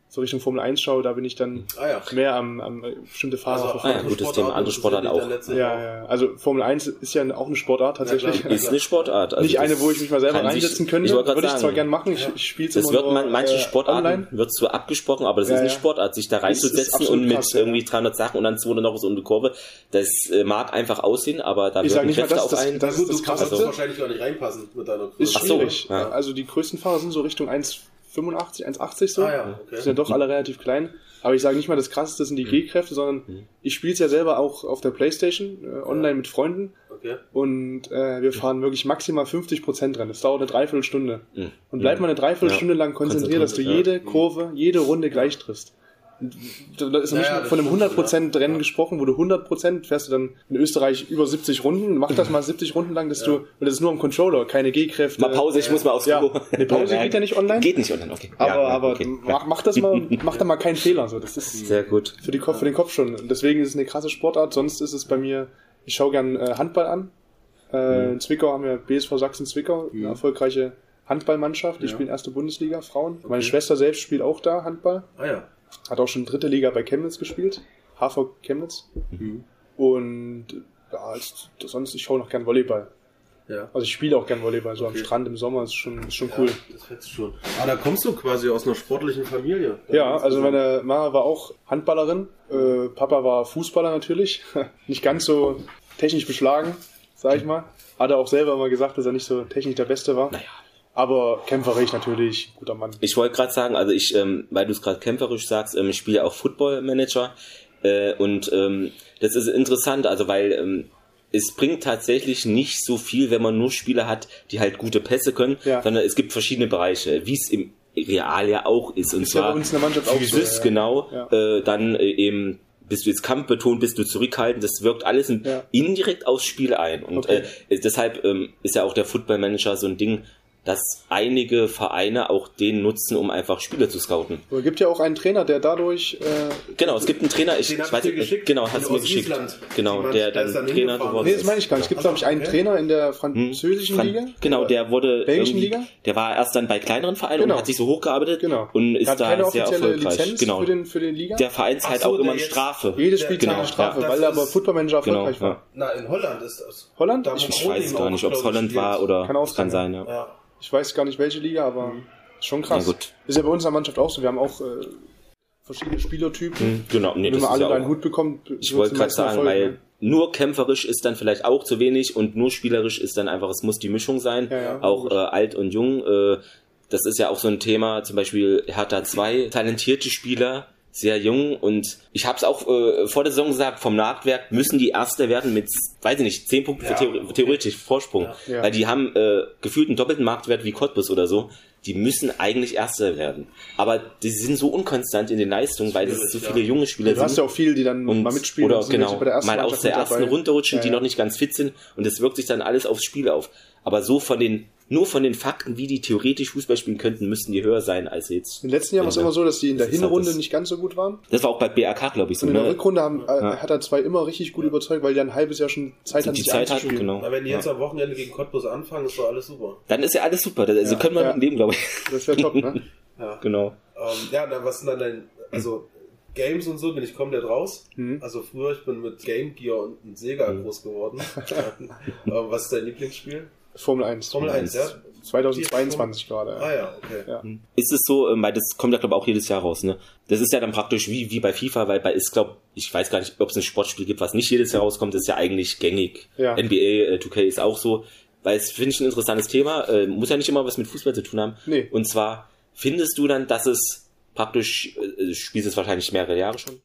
so Richtung Formel 1 schaue, da bin ich dann Ah ja. mehr am, am äh, bestimmte Fahrer Also, verfolgen. Ah ja, gutes Thema, andere Sportarten auch. Ja, ja, also Formel 1 ist ja auch eine Sportart tatsächlich. Ja, Ist eine Sportart. Also nicht das eine, wo ich mich mal selber reinsetzen könnte. Ich Würde gerade ich zwar sagen, gern machen, ich, ich spiele es das immer wird man, manche äh, Sportarten online. wird so abgesprochen, aber das Ja, ist eine ja. Sportart, sich da reinzusetzen und mit krass, ja. irgendwie 300 Sachen und dann 200 noch so um die Kurve. Das äh, mag einfach aussehen, aber da Ich mal, Kräfte dass auf das- einen. das- Das, das wahrscheinlich gar nicht reinpassen mit deiner Größe. Ist Ach so, schwierig. ja. Also die größten Fahrer sind so Richtung 1,85, 1,80 so. Ah ja, okay. Sind ja doch alle relativ klein. Aber ich sage nicht mal, das krasseste sind die G-Kräfte, sondern ich spiele es ja selber auch auf der Playstation, äh, online mit Freunden. Okay. Und äh, wir fahren wirklich maximal 50% Rennen. Das dauert eine Dreiviertelstunde. Mhm. Und bleib mal eine Dreiviertelstunde Ja. lang konzentriert, dass du jede Kurve, jede Runde gleich triffst. Da ist noch Ja, nicht ja, von einem stimmt, 100% ja. Rennen Ja. gesprochen, wo du 100% fährst du dann in Österreich über 70 Runden. Mach das mal 70 Runden lang, dass du, und das ist nur am Controller, keine G-Kräfte. Mal Pause, ich muss mal aufs Ja, Klo. eine Pause geht ja nicht online. Geht nicht online, okay. Aber, aber okay. mach, mach das mal, mach da mal keinen Fehler. So, das ist Sehr gut. für, die Kopf, für den Kopf schon. Und Deswegen ist es eine krasse Sportart. Sonst ist es bei mir, ich schaue gern äh, Handball an. Äh, In Zwickau haben wir BSV Sachsen-Zwickau, eine erfolgreiche Handballmannschaft. Die Ja. spielen erste Bundesliga, Frauen. Meine Schwester selbst spielt auch da Handball. Ah ja. Hat auch schon dritte Liga bei Chemnitz gespielt. HV Chemnitz. Mhm. Und ja, als, sonst, ich schaue noch gern Volleyball. Ja. Also ich spiele auch gern Volleyball, so am Okay. Strand im Sommer ist schon, ist schon cool. Ja, das fetzt schon. Ah, da kommst du quasi aus einer sportlichen Familie. Ja, also meine Mama war auch Handballerin, äh, Papa war Fußballer natürlich, nicht ganz so technisch beschlagen, sag ich mal. Hat er auch selber immer gesagt, dass er nicht so technisch der Beste war. Naja. Aber kämpferisch natürlich, guter Mann. Ich wollte gerade sagen, also ich, ähm, weil du es gerade kämpferisch sagst, ähm, ich spiele ja auch Football Manager äh, und ähm, das ist interessant, also weil ähm, es bringt tatsächlich nicht so viel, wenn man nur Spieler hat, die halt gute Pässe können, Ja. sondern es gibt verschiedene Bereiche, wie es im Real ja auch ist. Und Ist ja zwar bei uns in der Mannschaft auch so, Physis, ja, ja. genau, Ja. Äh, dann äh, eben bist du jetzt kampfbetont, bist du zurückhaltend, das wirkt alles Ja. indirekt aufs Spiel ein. Und Okay. äh, deshalb ähm, ist ja auch der Football Manager so ein Ding, dass einige Vereine auch den nutzen, um einfach Spieler zu scouten. Aber es gibt ja auch einen Trainer, der dadurch, äh, Genau, es gibt einen Trainer, ich, ich weiß nicht, genau, hast du mir geschickt. Island. Genau, Jemand, der dann dann Trainer geworden nee, ist. das meine ich gar nicht. Es gibt, glaube ich, einen Okay. Trainer in der französischen Fran- Liga. Genau, der wurde Belgischen irgendwie- Liga? der war erst dann bei kleineren Vereinen Genau. und hat sich so hochgearbeitet Genau. und ist hat da keine sehr erfolgreich. Lizenz genau. für, den, für den Liga. der Verein zahlt so, auch immer eine Strafe. Jedes Spiel genau, zahlt eine Strafe, weil er aber ist- Football Manager Genau, erfolgreich war. Na, in Holland ist das. Holland? Ich weiß gar nicht, ob es Holland war oder Kann sein, ja. Ja. Ich weiß gar nicht welche Liga, aber Schon krass. Ist ja bei unserer Mannschaft auch so. Wir haben auch äh, verschiedene Spielertypen. Mhm, genau, nee, Wenn man alle deinen Hut bekommt, ich wollte gerade sagen, Erfolg, weil ne? nur kämpferisch ist dann vielleicht auch zu wenig und nur spielerisch ist dann einfach, es muss die Mischung sein. Ja, ja, auch äh, alt und jung. Äh, das ist ja auch so ein Thema, zum Beispiel Hertha 2, talentierte Spieler, sehr jung und ich habe es auch äh, vor der Saison gesagt, vom Marktwerk müssen die Erste werden mit, weiß ich nicht, 10 Punkten ja, für Theor theoretisch Vorsprung, ja. weil die haben äh, gefühlt einen doppelten Marktwert wie Cottbus oder so. Die müssen eigentlich Erste werden. Aber die sind so unkonstant in den Leistungen, weil es so viele junge Spieler sind. Du hast ja auch viele, die dann und, mal mitspielen. Oder genau, mal aus der ersten runterrutschen, die noch nicht ganz fit sind und es wirkt sich dann alles aufs Spiel auf. Aber so von den nur von den Fakten, wie die theoretisch Fußball spielen könnten, müssten die höher sein als jetzt. Im letzten Jahr war es immer so, dass die in der Hinrunde nicht ganz so gut waren. Das war auch bei BRK, glaube ich, so. Und in der ne? Rückrunde haben, äh, ja. hat er zwei immer richtig gut überzeugt, weil die ein halbes Jahr schon Zeit hatten, die Zeit hatten, genau. Aber wenn die jetzt ja. am Wochenende gegen Cottbus anfangen, ist doch alles super. Dann ist ja alles super. Also ja. können wir ja. leben, glaube ich. Das wäre top, ne? ja. Genau. Ähm, ja, dann was sind dann dein, also Games und so bin ich komplett raus. Mhm. Also früher, ich bin mit Game Gear und Sega mhm. groß geworden. ähm, was ist dein Lieblingsspiel? Formel 1. Formel 1, ja. 2022 gerade. Ah ja, okay. Ja. Ist es so, ähm, weil das kommt ja glaube ich auch jedes Jahr raus, ne? Das ist ja dann praktisch wie, wie bei FIFA, weil bei ist glaube ich weiß gar nicht, ob es ein Sportspiel gibt, was nicht jedes Jahr rauskommt, das ist ja eigentlich gängig. Ja. NBA äh, 2K ist auch so, weil es finde ich ein interessantes Thema, äh, muss ja nicht immer was mit Fußball zu tun haben. Nee. Und zwar findest du dann, dass es praktisch, äh, spielst es wahrscheinlich mehrere Jahre schon?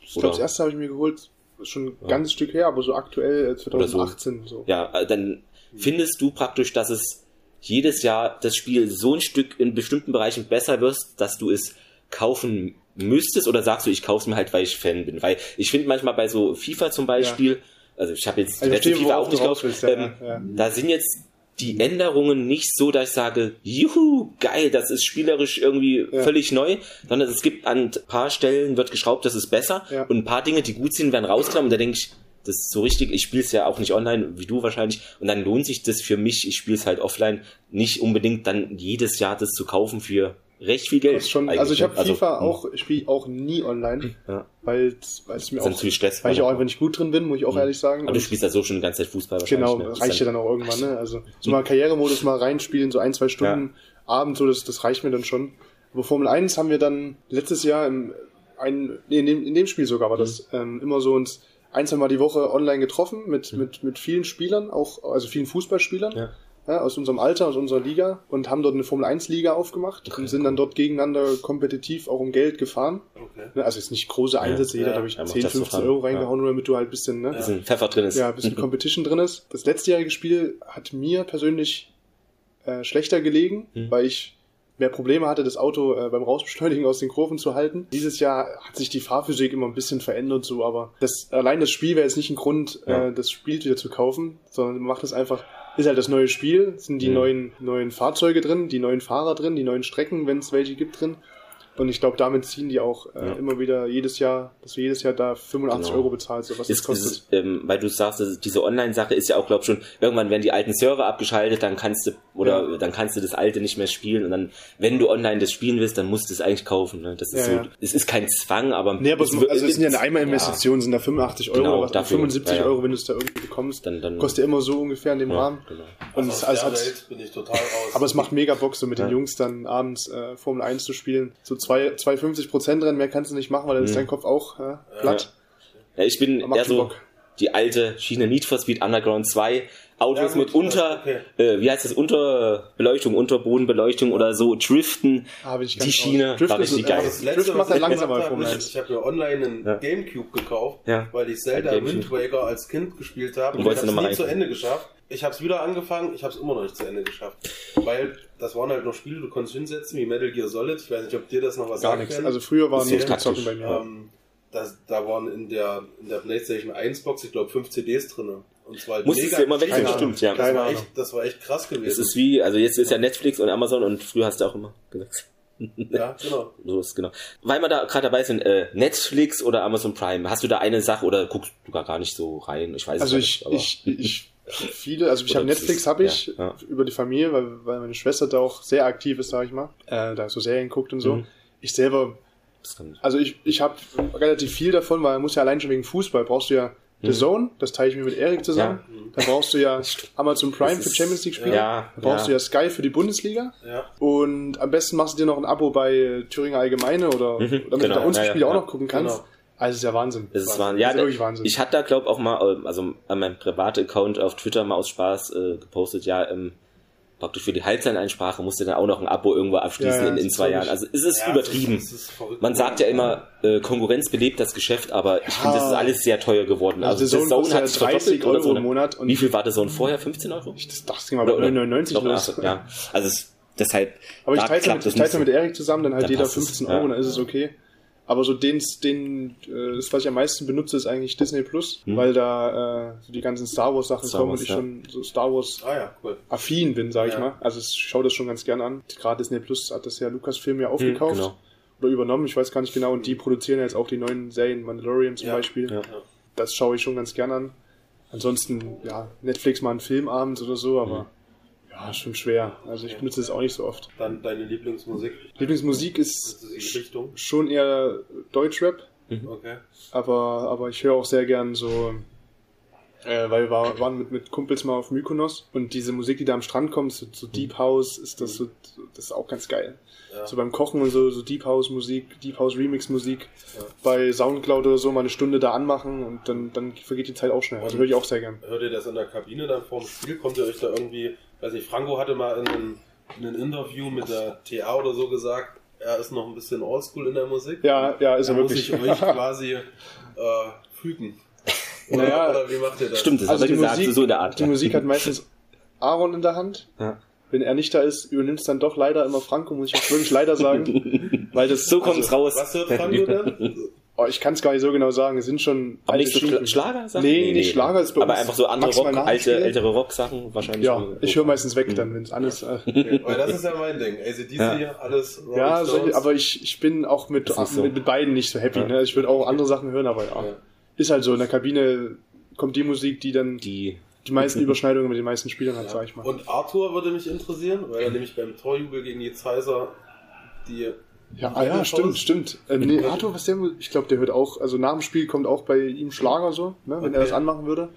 Ich glaube, das erste habe ich mir geholt, schon ein ja. ganzes Stück her, aber so aktuell 2018 so. so. Ja, äh, dann findest du praktisch, dass es jedes Jahr das Spiel so ein Stück in bestimmten Bereichen besser wird, dass du es kaufen müsstest oder sagst du, ich kaufe es mir halt, weil ich Fan bin? Weil ich finde manchmal bei so FIFA zum Beispiel, ja. also ich habe jetzt die also letzte FIFA auch nicht gekauft, ähm, ja. da sind jetzt die Änderungen nicht so, dass ich sage, juhu, geil, das ist spielerisch irgendwie ja. völlig neu, sondern es gibt an ein paar Stellen wird geschraubt, das ist besser und ein paar Dinge, die gut sind, werden rausgenommen und da denke ich, das ist so richtig, ich spiele es ja auch nicht online, wie du wahrscheinlich, und dann lohnt sich das für mich, ich spiele es halt offline, nicht unbedingt dann jedes Jahr das zu kaufen für recht viel Geld. Schon, also ich habe also, FIFA hm. auch, ich spiele auch nie online, ja. weil es mir auch, viel Stress weil ich auch einfach nicht gut drin bin, muss ich auch mhm. ehrlich sagen. Aber du spielst ja so schon die ganze Zeit Fußball wahrscheinlich. Genau, ne? reicht ja dann auch irgendwann, ne? Also so mal Karrieremodus mal reinspielen, so ein, zwei Stunden ja. Abend, so das, das reicht mir dann schon. Aber Formel 1 haben wir dann letztes Jahr im ein, nee, in, dem, in dem Spiel sogar war das mhm. ähm, immer so uns ein, zwei Mal die Woche online getroffen mit, mhm. mit, mit vielen Spielern, auch, also vielen Fußballspielern. Ja. Ja, aus unserem Alter, aus unserer Liga und haben dort eine Formel 1 Liga aufgemacht okay, und sind dann dort gegeneinander kompetitiv auch um Geld gefahren. Okay. Ne, also jetzt nicht große Einsätze, ja, jeder ja, habe ich 10, 15 Euro reingehauen, ja. damit du halt ein bisschen, ne? Bisschen Pfeffer drin ist. Ja, ein bisschen Competition drin ist. Das letztjährige Spiel hat mir persönlich äh, schlechter gelegen, mhm. weil ich mehr Probleme hatte, das Auto äh, beim Rausbeschleunigen aus den Kurven zu halten. Dieses Jahr hat sich die Fahrphysik immer ein bisschen verändert, so, aber das, allein das Spiel wäre jetzt nicht ein Grund, ja. äh, das Spiel wieder zu kaufen, sondern man macht es einfach, ist halt das neue Spiel, sind die mhm. neuen, neuen Fahrzeuge drin, die neuen Fahrer drin, die neuen Strecken, wenn es welche gibt drin. Und ich glaube, damit ziehen die auch äh, ja. immer wieder jedes Jahr, dass du jedes Jahr da 85 genau. Euro bezahlst, so was ist, das kostet. Ist, ähm, weil du sagst, diese Online-Sache ist ja auch, glaube schon, irgendwann werden die alten Server abgeschaltet, dann kannst du, oder ja. dann kannst du das alte nicht mehr spielen und dann, wenn du online das spielen willst, dann musst du es eigentlich kaufen. Ne? Das ist ja, so, es ist kein Zwang, aber. Nee, aber es, also es sind ja eine Einmalinvestition, sind da 85 Euro, genau, was, dafür, 75 Euro, wenn du es da irgendwie bekommst. Dann, dann, kostet ja immer so ungefähr in dem Rahmen. Genau. Und also es, also bin ich total raus. Aber es macht mega Bock, so mit den Jungs dann abends äh, Formel 1 zu spielen. So 2,50 50% Rennen, mehr kannst du nicht machen, weil dann ist mhm. dein Kopf auch äh, platt. Ja. ja. ich bin eher so Bock. die alte Schiene Need for Speed Underground 2. Autos ja, mit unter, okay. äh, wie heißt das, Unterbeleuchtung, Unterbodenbeleuchtung oder so, Driften. Habe ich die Schiene Drift war richtig geil. Das letzte, Drift macht er langsamer Formel 1. Ich habe mir online einen ja. Gamecube gekauft, ja. weil ich Zelda Wind Waker als Kind gespielt habe und, und ich habe es nie zu Ende geschafft. Ich habe es wieder angefangen, ich habe es immer noch nicht zu Ende geschafft. Weil das waren halt noch Spiele, du konntest hinsetzen, wie Metal Gear Solid. Ich weiß nicht, ob dir das noch was Gar sagt. Gar nichts. Also früher waren nur Zocken bei mir. Ähm, das, da waren in der, in der PlayStation 1 Box, ich glaube, fünf CDs drin. Und zwar Musstest du immer wechseln, stimmt, ja. Das war, echt, das war echt krass gewesen. Es ist wie, also jetzt ist ja Netflix und Amazon und früher hast du auch immer gewechselt. Ja, genau. so ist genau. Weil wir da gerade dabei sind, äh, Netflix oder Amazon Prime, hast du da eine Sache oder guckst du gar nicht so rein? Ich weiß also es ich, nicht. Ich, ich viele, also ich habe Netflix habe ich ja, ja. über die Familie, weil, weil meine Schwester da auch sehr aktiv ist, sag ich mal, äh, da so Serien guckt und so. Mhm. Ich selber, also ich, ich habe relativ viel davon, weil man muss ja allein schon wegen Fußball brauchst du ja The mhm. Zone, das teile ich mir mit Erik zusammen. Ja. Da brauchst du ja Amazon Prime für Champions League Spiele. Ja, da brauchst ja. du ja Sky für die Bundesliga. Ja. Und am besten machst du dir noch ein Abo bei Thüringer Allgemeine oder mhm, damit genau. du da unsere Spiele auch noch gucken kannst. Genau. Also ist ja Wahnsinn. Es ist Wahnsinn. Ja, ist wirklich Wahnsinn. Ich hatte da glaube auch mal, äh, also an meinem privaten Account auf Twitter mal aus Spaß äh, gepostet, ja, ähm, praktisch für die Halbzeileinsprache musst du dann auch noch ein Abo irgendwo abschließen ja, ja, in, in zwei Jahren. Also es ist ja, übertrieben. Das ist, das ist Man sagt ja immer, äh, Konkurrenz belebt das Geschäft, aber ich finde, das ist alles sehr teuer geworden. Also, also der Zone hat sich verdoppelt oder so. Im Monat Wie viel war der Zone vorher? 15 Euro? Ich das dachte mal, bei 99 oder so. Ja, also es, deshalb. Aber ich teile es mit, mit Erik zusammen, dann halt jeder 15 Euro, dann ist es okay. Aber so den, den, äh, das, was ich am meisten benutze, ist eigentlich Disney Plus, hm. weil da äh, so die ganzen Star Wars Sachen Star kommen Wars, und ich ja. schon so Star Wars ah, ja, cool. affin bin, sag ich mal. Also ich schaue das schon ganz gerne an. Gerade Disney Plus hat das ja Lucasfilm ja hm, aufgekauft. Hm, genau. Oder übernommen, ich weiß gar nicht genau. Und die produzieren jetzt auch die neuen Serien, Mandalorian zum ja, Beispiel. Das schaue ich schon ganz gerne an. Ansonsten, ja, Netflix mal einen Filmabend oder so, aber hm. Ja, schon schwer. Also ich benutze es auch nicht so oft. Dann deine Lieblingsmusik? Lieblingsmusik ist schon eher Deutschrap. Mhm. Okay. Aber, aber ich höre auch sehr gern so, äh, weil wir waren mit, mit Kumpels mal auf Mykonos und diese Musik, die da am Strand kommt, so, so Deep House, ist das so, das ist auch ganz geil. Ja. So beim Kochen und so, so Deep House Musik, Deep House Remix Musik, ja. bei Soundcloud oder so mal eine Stunde da anmachen und dann, dann vergeht die Zeit auch schnell. Also höre ich auch sehr gern. Hört ihr das in der Kabine dann vorm Spiel? Kommt ihr euch da irgendwie weiß nicht, Franco hatte mal in einem, in einem Interview mit der TA oder so gesagt, er ist noch ein bisschen oldschool in der Musik. Ja, ja, ist er wirklich. Muss ich euch quasi äh, fügen. Oder, naja, oder wie macht ihr das? Stimmt, das also hat er gesagt, Musik, so in der Art. Die Musik hat meistens Aaron in der Hand. Ja. Wenn er nicht da ist, übernimmt es dann doch leider immer Franco, muss ich auch wirklich leider sagen. weil das, so kommt es also, raus. Was hört Franco denn? Oh, ich kann es gar nicht so genau sagen. Es sind schon. Aber nicht so Schla Schlager? Nee, nee, nicht Schlager ist bei Aber einfach so andere Rock, alte, ältere Rock-Sachen wahrscheinlich. Ja, ich höre meistens weg dann, wenn es alles. Äh, Weil das ist ja mein Ding. ACDC, ja. alles. Rolling ja, solche, aber ich, ich bin auch mit, ach, so. mit, beiden nicht so happy. Ja. Ne? Ich würde auch andere Sachen hören, aber ja. ja. Ist halt so. In der Kabine kommt die Musik, die dann die die meisten Überschneidungen mit den meisten Spielern hat, ja. sag ich mal. Und Arthur würde mich interessieren, weil er nämlich beim Torjubel gegen die Zeiser die ja, ah, ja, stimmt, stimmt. Äh, nee, Arthur, was der, ich glaube, der hört auch, also nach dem Spiel kommt auch bei ihm Schlager so, ne, wenn okay. er das anmachen würde.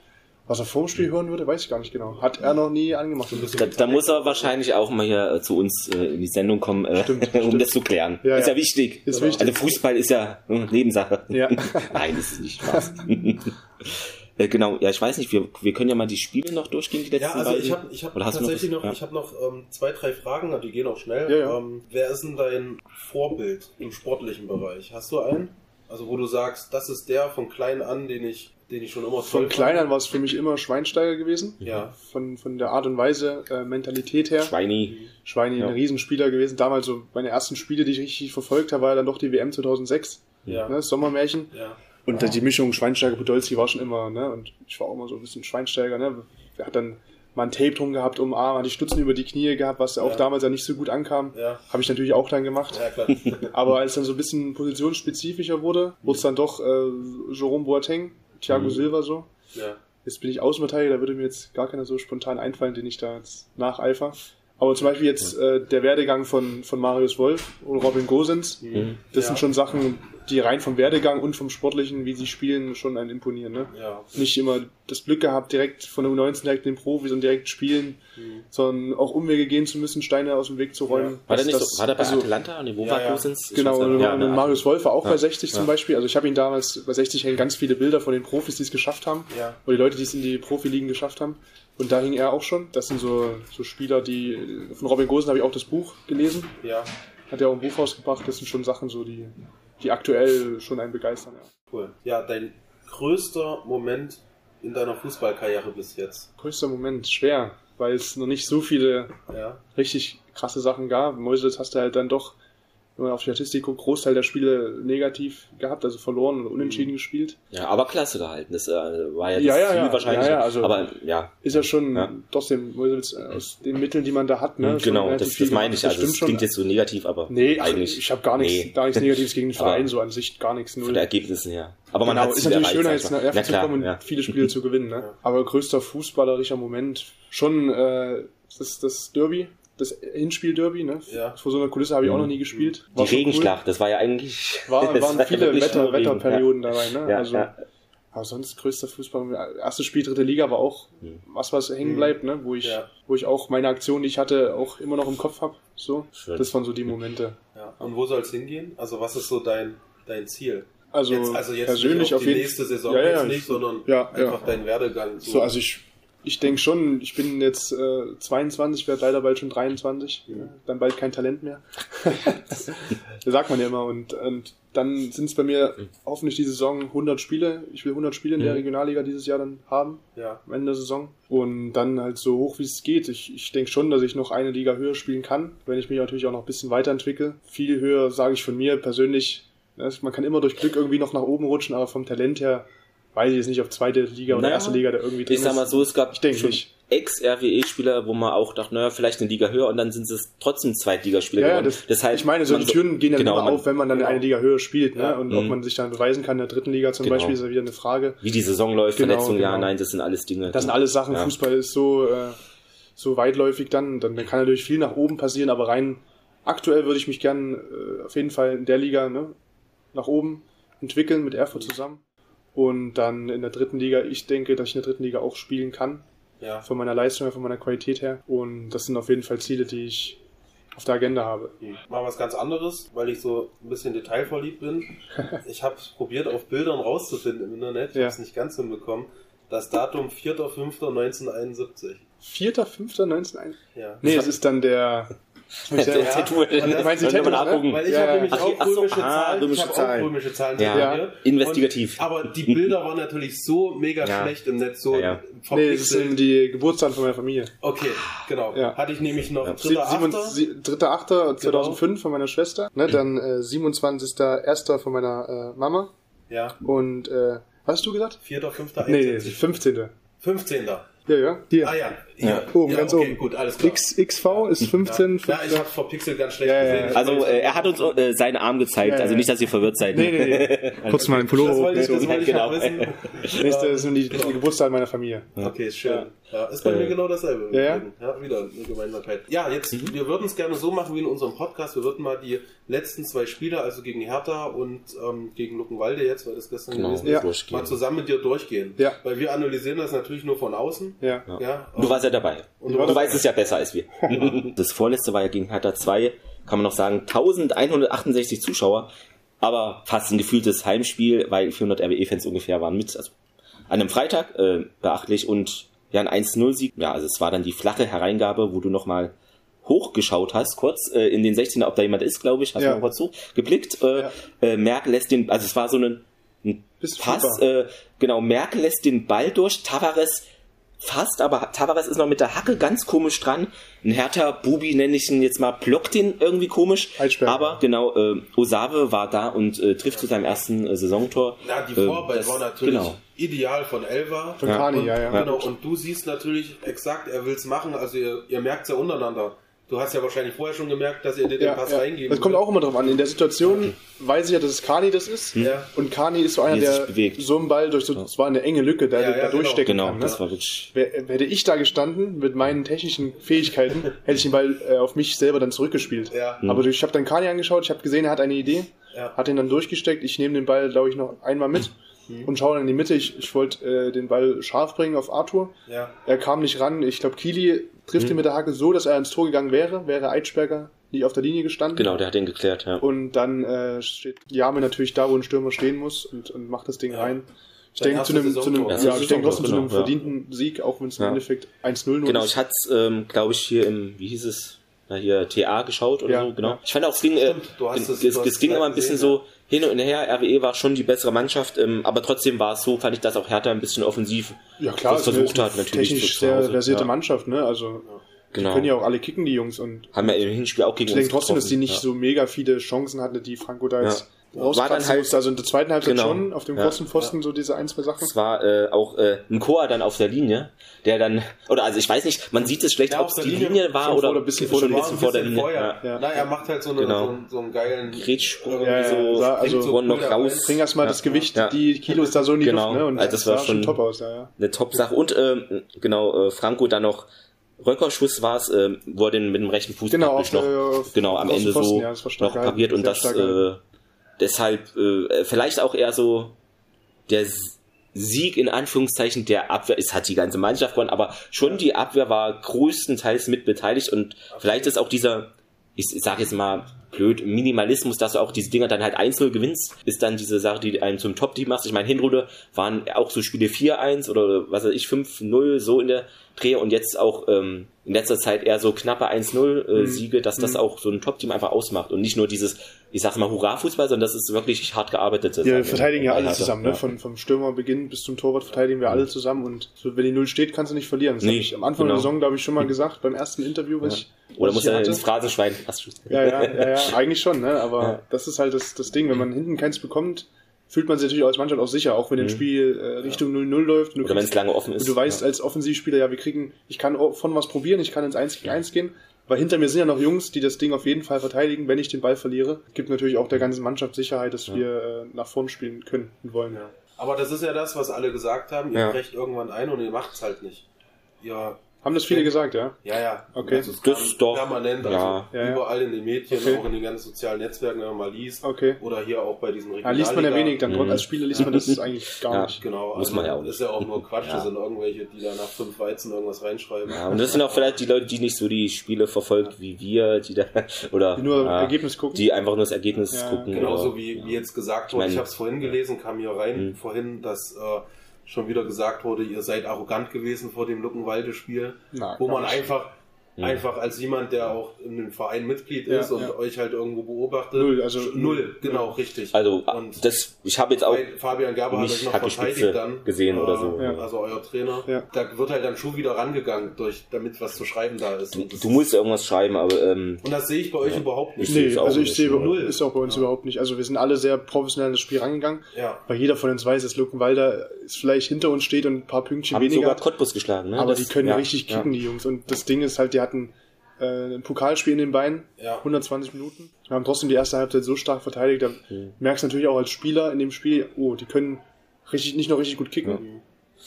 Was er vor dem Spiel hören würde, weiß ich gar nicht genau. Hat er noch nie angemacht. Da, da muss er wahrscheinlich auch mal hier äh, zu uns äh, in die Sendung kommen, äh, stimmt, um stimmt. das zu klären. Ja, ist ja, ja wichtig. Ist wichtig. Also Fußball ist ja äh, Nebensache. Ja. Nein, das ist nicht Spaß. Äh, genau, ja, ich weiß nicht, wir, wir können ja mal die Spiele noch durchgehen, die letzten Ja, also beiden. ich habe ich hab tatsächlich noch, noch, ja. ich hab noch ähm, zwei, drei Fragen, die gehen auch schnell. Ja, ja. Ähm, wer ist denn dein Vorbild im sportlichen Bereich? Hast du einen? Also wo du sagst, das ist der von klein an, den ich, den ich schon immer Von klein an war es für mich immer Schweinsteiger gewesen. Ja. Von, von der Art und Weise, äh, Mentalität her. Schweini. Schweini, ja. ein Riesenspieler gewesen. Damals so meine ersten Spiele, die ich richtig verfolgt habe, war dann doch die WM 2006. Ja. Ne, das Sommermärchen. Ja. Und ja. die Mischung Schweinsteiger-Podolski war schon immer, ne? Und ich war auch immer so ein bisschen Schweinsteiger, ne? Er hat dann mal ein Tape drum gehabt um Arm, hat die Stutzen über die Knie gehabt, was ja auch damals ja nicht so gut ankam. Ja. Habe ich natürlich auch dann gemacht. Ja, klar. Aber als dann so ein bisschen positionsspezifischer wurde, wurde es dann doch äh, Jerome Boateng, Thiago mhm. Silva so. Ja. Jetzt bin ich Außenverteidiger, da würde mir jetzt gar keiner so spontan einfallen, den ich da jetzt nacheifer. Aber zum Beispiel jetzt äh, der Werdegang von, von Marius Wolf und Robin Gosens, mhm. das ja. sind schon Sachen, die rein vom Werdegang und vom Sportlichen, wie sie spielen, schon einen imponieren. Ne? Ja. Nicht immer das Glück gehabt, direkt von der U19 direkt in den Profis und direkt spielen, mhm. sondern auch Umwege gehen zu müssen, Steine aus dem Weg zu räumen. Ja. War der nicht das, so, war der bei also, Atalanta und wo war Gosens? Genau, und, und Marius Wolf war auch bei 60 zum Beispiel. Also ich habe ihn damals, bei 60 hängen ganz viele Bilder von den Profis, die es geschafft haben. Ja. Oder die Leute, die es in die Profiligen geschafft haben. Und da hing er auch schon. Das sind so, so Spieler, die. Von Robin Gosen habe ich auch das Buch gelesen. Ja. Hat er auch ein Buch rausgebracht. Das sind schon Sachen, so die, die aktuell schon einen begeistern. Ja. Cool. Ja, dein größter Moment in deiner Fußballkarriere bis jetzt? Größter Moment, schwer, weil es noch nicht so viele ja. richtig krasse Sachen gab. Mäusels hast du halt dann doch wenn man auf die Statistik guckt, Großteil der Spiele negativ gehabt, also verloren oder unentschieden mhm. gespielt. Ja, aber klasse gehalten. Das äh, war ja das ja, ja, Ziel ja, wahrscheinlich. Ja, ja, also aber ja. Ist ja schon ja. trotzdem aus den Mitteln, die man da hat, ne? Mhm, genau, das, das meine ich. Das also das klingt jetzt so negativ, aber nee, eigentlich. Ich habe gar nichts, nee. gar nichts Negatives gegen den Verein, so an sich gar nichts. Null. Von der Ergebnissen her. Aber man genau, hat ist natürlich schöner, jetzt nach Erfurt zu kommen und viele Spiele zu gewinnen. Ne? Aber größter fußballerischer Moment schon äh, das, das Derby das Hinspiel-Derby, ne? Ja. Vor so einer Kulisse habe ich auch noch nie gespielt. War die Regenschlacht, cool. das war ja eigentlich. War, waren viele Wetter, Wetterperioden ja. dabei, ne? Ja, also, ja. Aber sonst größter Fußball. Erstes Spiel, dritte Liga war auch mhm. was, was hängen hm. bleibt, ne? wo ich, wo ich auch meine Aktion, die ich hatte, auch immer noch im Kopf habe. So, Schön. das waren so die Momente. Ja. Und wo soll es hingehen? Also was ist so dein, dein Ziel? Also, jetzt, also jetzt persönlich auf, auf die nächste Saison ja, ja, nicht, sondern einfach dein Werdegang. So, so also ich ich denke schon, ich bin jetzt äh, 22, werde leider bald schon 23, ja. dann bald kein Talent mehr. das sagt man ja immer. Und, und dann sind es bei mir hoffentlich die Saison 100 Spiele. Ich will 100 Spiele in der Regionalliga dieses Jahr dann haben, ja. am Ende der Saison. Und dann halt so hoch wie es geht. Ich, ich denke schon, dass ich noch eine Liga höher spielen kann, wenn ich mich natürlich auch noch ein bisschen weiterentwickle. Viel höher sage ich von mir persönlich. Ne, man kann immer durch Glück irgendwie noch nach oben rutschen, aber vom Talent her weiß ich jetzt nicht, ob zweite Liga oder naja, erste Liga da irgendwie drin ist. Ich sag mal so, es gab ich Ex-RWE-Spieler, wo man auch dachte, naja, vielleicht eine Liga höher und dann sind es trotzdem Zweitligaspieler ja, geworden. Das, das heißt, ich meine, so die Türen gehen ja genau, immer auf, wenn man dann genau. eine Liga höher spielt. Ne? Ja, und ob mhm. man sich dann beweisen kann in der dritten Liga zum genau. Beispiel, ist ja wieder eine Frage. Wie die Saison läuft, genau, Verletzung, ja, genau. nein, das sind alles Dinge. Das sind alles Sachen, ja. Fußball ist so, äh, so weitläufig dann, dann kann natürlich viel nach oben passieren, aber rein aktuell würde ich mich gern äh, auf jeden Fall in der Liga ne, nach oben entwickeln mit Erfurt zusammen. Und dann in der dritten Liga, ich denke, dass ich in der dritten Liga auch spielen kann. Ja. Von meiner Leistung her, von meiner Qualität her. Und das sind auf jeden Fall Ziele, die ich auf der Agenda habe. Hm. Mal was ganz anderes, weil ich so ein bisschen detailverliebt bin. ich habe probiert, auf Bildern rauszufinden im Internet. Ich ja. habe es nicht ganz hinbekommen. Das Datum 4.5.1971. 4.5.1971? Ja. Nee, es ist dann der der, der Tattoo. Meinst du Tattoo, nachgucken? Weil ich ja, habe nämlich Ach, auch römische ah, Zahlen. Römische ich Zahlen. auch römische Zahlen ja. Investigativ. Und, aber die Bilder waren natürlich so mega ja. schlecht im Netz. So ja, ja. Nee, das sind die Geburtszahlen von meiner Familie. Okay, genau. Ja. Hatte ich nämlich noch ja. 3.8.2005 genau. von meiner Schwester. Ne, dann äh, 27.1. von meiner äh, Mama. Ja. Und äh, was hast du gesagt? 4.5. Nee, 15. 15. Ja, ja. Hier. Ah ja, ja. Oben, ja, ganz okay, oben. Gut, alles klar. X, XV ist 15. Ja, ja ich habe vor Pixel ganz schlecht ja, gesehen. Also äh, er hat uns äh, seinen Arm gezeigt, also nicht, dass ihr verwirrt seid. Nee, nee, nee. Kurz mal den Pullover. Das wollte ich, das wollte ich genau. wissen. Das sind die, die Geburtstage meiner Familie. Okay, schön. Ja, ist bei äh, mir genau dasselbe. Ja, ja. ja wieder eine Gemeinsamkeit. Ja, jetzt, mhm. wir würden es gerne so machen wie in unserem Podcast. Wir würden mal die letzten zwei Spiele, also gegen Hertha und ähm, gegen Luckenwalde jetzt, weil das gestern genau, gewesen ist, ja. mal zusammen mit dir durchgehen. Ja. Weil wir analysieren das natürlich nur von außen. Ja. ja du warst ja dabei. Und du, du weißt es ja besser als wir. das vorletzte war ja gegen Hertha 2, kann man noch sagen, 1168 Zuschauer, aber fast ein gefühltes Heimspiel, weil 400 RWE-Fans ungefähr waren mit. Also an einem Freitag, äh, beachtlich und ja, ein 1-0-Sieg. Ja, also es war dann die flache Hereingabe, wo du nochmal hochgeschaut hast, kurz äh, in den 16er, ob da jemand ist, glaube ich, hast ja. du mal kurz hochgeblickt. Äh, ja. äh, Merkel lässt den, also es war so ein, ein Pass, äh, genau, Merkel lässt den Ball durch, Tavares fast, aber Tavares ist noch mit der Hacke ganz komisch dran. Ein härter Bubi, nenne ich ihn jetzt mal, blockt ihn irgendwie komisch. Aber genau, äh, Osave war da und äh, trifft zu seinem ersten äh, Saisontor. Ja, die Vorarbeit äh, war natürlich genau. ideal von Elva. Von ja. Kani, ja, ja. Genau, und du siehst natürlich exakt, er will es machen, also ihr, ihr merkt es ja untereinander. Du hast ja wahrscheinlich vorher schon gemerkt, dass ihr dir den ja, Pass ja. reingeben Das kommt auch immer drauf an. In der Situation okay. weiß ich ja, dass es Kani das ist. Ja. Und Kani ist so einer, der so einen Ball durch so, es war eine enge Lücke, der ja, da genau. durchstecken genau. kann. Genau, das war wirklich. Hätte ich da gestanden mit meinen technischen Fähigkeiten, hätte ich den Ball äh, auf mich selber dann zurückgespielt. Ja. Aber ich habe dann Kani angeschaut, ich habe gesehen, er hat eine Idee, hat ihn dann durchgesteckt. Ich nehme den Ball, glaube ich, noch einmal mit. Mhm. Und schaue dann in die Mitte. Ich, ich wollte äh, den Ball scharf bringen auf Arthur. Ja. Er kam nicht ran. Ich glaube, Kili trifft mhm. ihn mit der Hacke so, dass er ins Tor gegangen wäre, wäre Eitschberger nicht auf der Linie gestanden. Genau, der hat den geklärt, ja. Und dann äh, steht Jame natürlich da, wo ein Stürmer stehen muss und, und macht das Ding ja. rein. Ich denke zu einem, zu einem, ja, ich denke trotzdem zu einem verdienten Sieg, auch wenn es im ja. Endeffekt 1-0 nur Genau, ich hatte es, ähm, glaube ich, hier im, wie hieß es, na hier TA geschaut oder ja, so, genau. Ja. Ich fand auch, es ging, äh, es, es, es ging immer ein bisschen so hin und her. RWE war schon die bessere Mannschaft, ähm, aber trotzdem war es so, fand ich, dass auch Hertha ein bisschen offensiv ja, klar, versucht hat, natürlich. Technisch sehr versierte ja. Mannschaft, ne? Also Genau. Die können ja auch alle kicken, die Jungs. Und haben ja im Hinspiel auch gegen ich uns Ich denke trotzdem, dass die nicht ja. so mega viele Chancen hatten, die Franco da jetzt war dann halt also in der zweiten Halbzeit genau. schon auf dem ja. Pfosten ja. so diese ein zwei Sachen. Es war äh, auch äh, ein Chor dann auf der Linie, der dann oder also ich weiß nicht, man sieht es schlecht, ja, ob es die Linie, Linie war oder ein bisschen vor, der, bisschen vor der Linie. Vorher. Ja. Na, er macht halt so, eine, genau. so, so einen geilen Gretschsprung, ja, so, also so noch raus. Bring erstmal das Gewicht, die Kilos da so in die genau. Luft, ne? Und also das, war schon top aus, ja, eine top Sache und äh, genau äh, Franco dann noch Röckerschuss war es, äh, wo er den mit dem rechten Fuß genau, noch, äh, genau am Ende so ja, noch pariert und das äh, deshalb äh, vielleicht auch eher so der Sieg in Anführungszeichen der Abwehr. Es hat die ganze Mannschaft gewonnen, aber schon die Abwehr war größtenteils mit beteiligt und vielleicht ist auch dieser, ich sage jetzt mal blöd, Minimalismus, dass du auch diese Dinger dann halt einzeln gewinnst, ist dann diese Sache, die einen zum Top-Team macht. Ich meine, Hinrunde waren auch so Spiele 4-1 oder was weiß ich, 5-0, so in der Dreh und jetzt auch ähm, in letzter Zeit eher so knappe 1-0 äh, mhm. Dass das mhm. auch so ein Top-Team einfach ausmacht und nicht nur dieses, ich sag mal, Hurra-Fußball, sondern das ist wirklich hart gearbeitet. Ja, wir verteidigen ja alle zusammen, ne? Von, vom Stürmerbeginn bis zum Torwart verteidigen wir mhm. alle zusammen und so, wenn die Null steht, kannst du nicht verlieren. Das nee, habe ich am Anfang genau. der Saison, glaube ich, schon mal gesagt, beim ersten Interview, was ja. ich Oder muss er ins Phrasenschwein ja, ja, ja, ja, eigentlich schon, ne? Aber das ist halt das, das Ding, wenn man hinten keins bekommt, fühlt man sich natürlich als Mannschaft auch sicher, auch wenn mhm. ein Spiel äh, Richtung 0-0 läuft. Oder wenn es lange offen ist. Und du weißt ja. als Offensivspieler, ja, wir kriegen, ich kann von was probieren, ich kann ins 1 gegen 1 gehen, weil hinter mir sind ja noch Jungs, die das Ding auf jeden Fall verteidigen, wenn ich den Ball verliere. Gibt natürlich auch der ganzen Mannschaft Sicherheit, dass ja. wir äh, nach vorn spielen können und wollen. Ja. Aber das ist ja das, was alle gesagt haben, ihr brecht irgendwann ein und ihr macht es halt nicht. Ihr haben das viele gesagt, ja? Ja, ja. Okay. Also das ist doch permanent, also ja. überall in den Medien, okay. auch in den ganzen sozialen Netzwerken, wenn man mal liest. Okay. Oder hier auch bei diesen Regionalliga. Ja, liest man ja wenig, dann mhm. als Spieler liest man das eigentlich gar ja. nicht. Genau. Muss man ja auch nicht. Ist ja auch nur Quatsch, das sind irgendwelche, die da nach fünf Weizen irgendwas reinschreiben. Ja, und das sind auch vielleicht die Leute, die nicht so die Spiele verfolgt wie wir, die da, oder, die nur Ergebnis gucken. Die einfach nur das Ergebnis gucken. Genauso wie, wie jetzt gesagt wurde, ich, mein, ich habe es vorhin gelesen, kam hier rein, mhm. vorhin, dass, äh, schon wieder gesagt wurde, ihr seid arrogant gewesen vor dem Luckenwalde-Spiel, wo man einfach, ja. Einfach als jemand, der auch in dem Verein Mitglied ist ja, und ja. euch halt irgendwo beobachtet. Null, also null, genau, richtig. Also und das, ich habe jetzt auch Fabian Gerber hat euch noch verteidigt dann gesehen äh, oder so. Also euer Trainer. Da wird halt dann schon wieder rangegangen, durch, damit was zu schreiben da ist. Du, du musst irgendwas schreiben, aber ähm, und das sehe ich bei euch überhaupt nicht. Nee, also ich sehe null ist auch bei uns überhaupt nicht. Also wir sind alle sehr professionell in das Spiel rangegangen. Ja. Weil jeder von uns weiß, dass Luckenwalder vielleicht hinter uns steht und ein paar Pünktchen haben weniger. sogar Cottbus geschlagen, ne? Aber das, die können richtig kicken, die Jungs. Und das Ding ist halt, die hatten äh, ein Pokalspiel in den Beinen, ja. 120 Minuten. Wir haben trotzdem die erste Halbzeit so stark verteidigt, da mhm. merkst du natürlich auch als Spieler in dem Spiel, oh, die können richtig, nicht nur richtig gut kicken, mhm.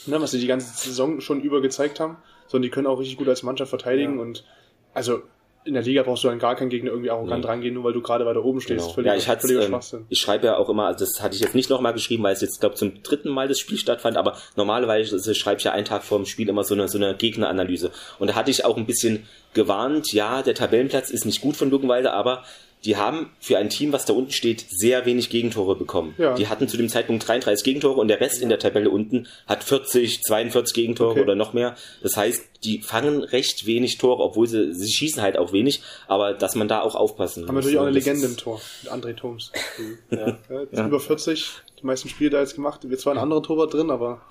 ne, was sie die ganze Saison schon über gezeigt haben, sondern die können auch richtig gut als Mannschaft verteidigen ja. und also in der Liga brauchst du dann gar keinen Gegner irgendwie arrogant nee. rangehen, nur weil du gerade weiter oben stehst. Genau. Völlig, ja, ich, ähm, ich schreibe ja auch immer, also das hatte ich jetzt nicht nochmal geschrieben, weil es jetzt, glaube zum dritten Mal das Spiel stattfand, aber normalerweise schreibe ich ja einen Tag vor dem Spiel immer so eine, so eine Gegneranalyse. Und da hatte ich auch ein bisschen gewarnt, ja, der Tabellenplatz ist nicht gut von Luckenwalde, aber die haben für ein Team, was da unten steht, sehr wenig Gegentore bekommen. Ja. Die hatten zu dem Zeitpunkt 33 Gegentore und der Rest in der Tabelle unten hat 40, 42 Gegentore okay. oder noch mehr. Das heißt, die fangen recht wenig Tore, obwohl sie, sie schießen halt auch wenig, aber dass man da auch aufpassen muss. Haben natürlich auch eine Legende im Tor, mit André Thoms. ja. ja, ja. Über 40, die meisten Spiele da jetzt gemacht. Jetzt war ein anderer Torwart drin, aber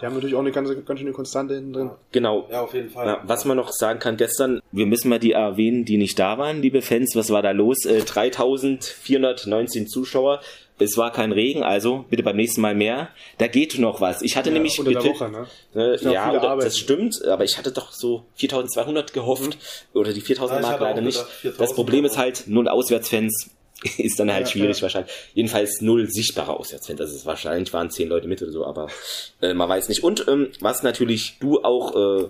die haben natürlich auch eine ganz, ganz schöne Konstante hinten drin. Genau. Ja, auf jeden Fall. Ja, was man noch sagen kann, gestern, wir müssen mal die erwähnen, die nicht da waren, liebe Fans. Was war da los? Äh, 3419 Zuschauer. Es war kein Regen, also bitte beim nächsten Mal mehr. Da geht noch was. Ich hatte ja, nämlich unter getippt, der Woche, ne? Äh, ja, oder, das stimmt, aber ich hatte doch so 4200 gehofft mhm. oder die 4000 ja, Mark leider nicht. Das Problem ist halt null Auswärtsfans ist dann halt ja, schwierig ja. wahrscheinlich. Jedenfalls null sichtbare Auswärtsfans. Das ist wahrscheinlich waren zehn Leute mit oder so, aber äh, man weiß nicht. Und ähm, was natürlich du auch äh,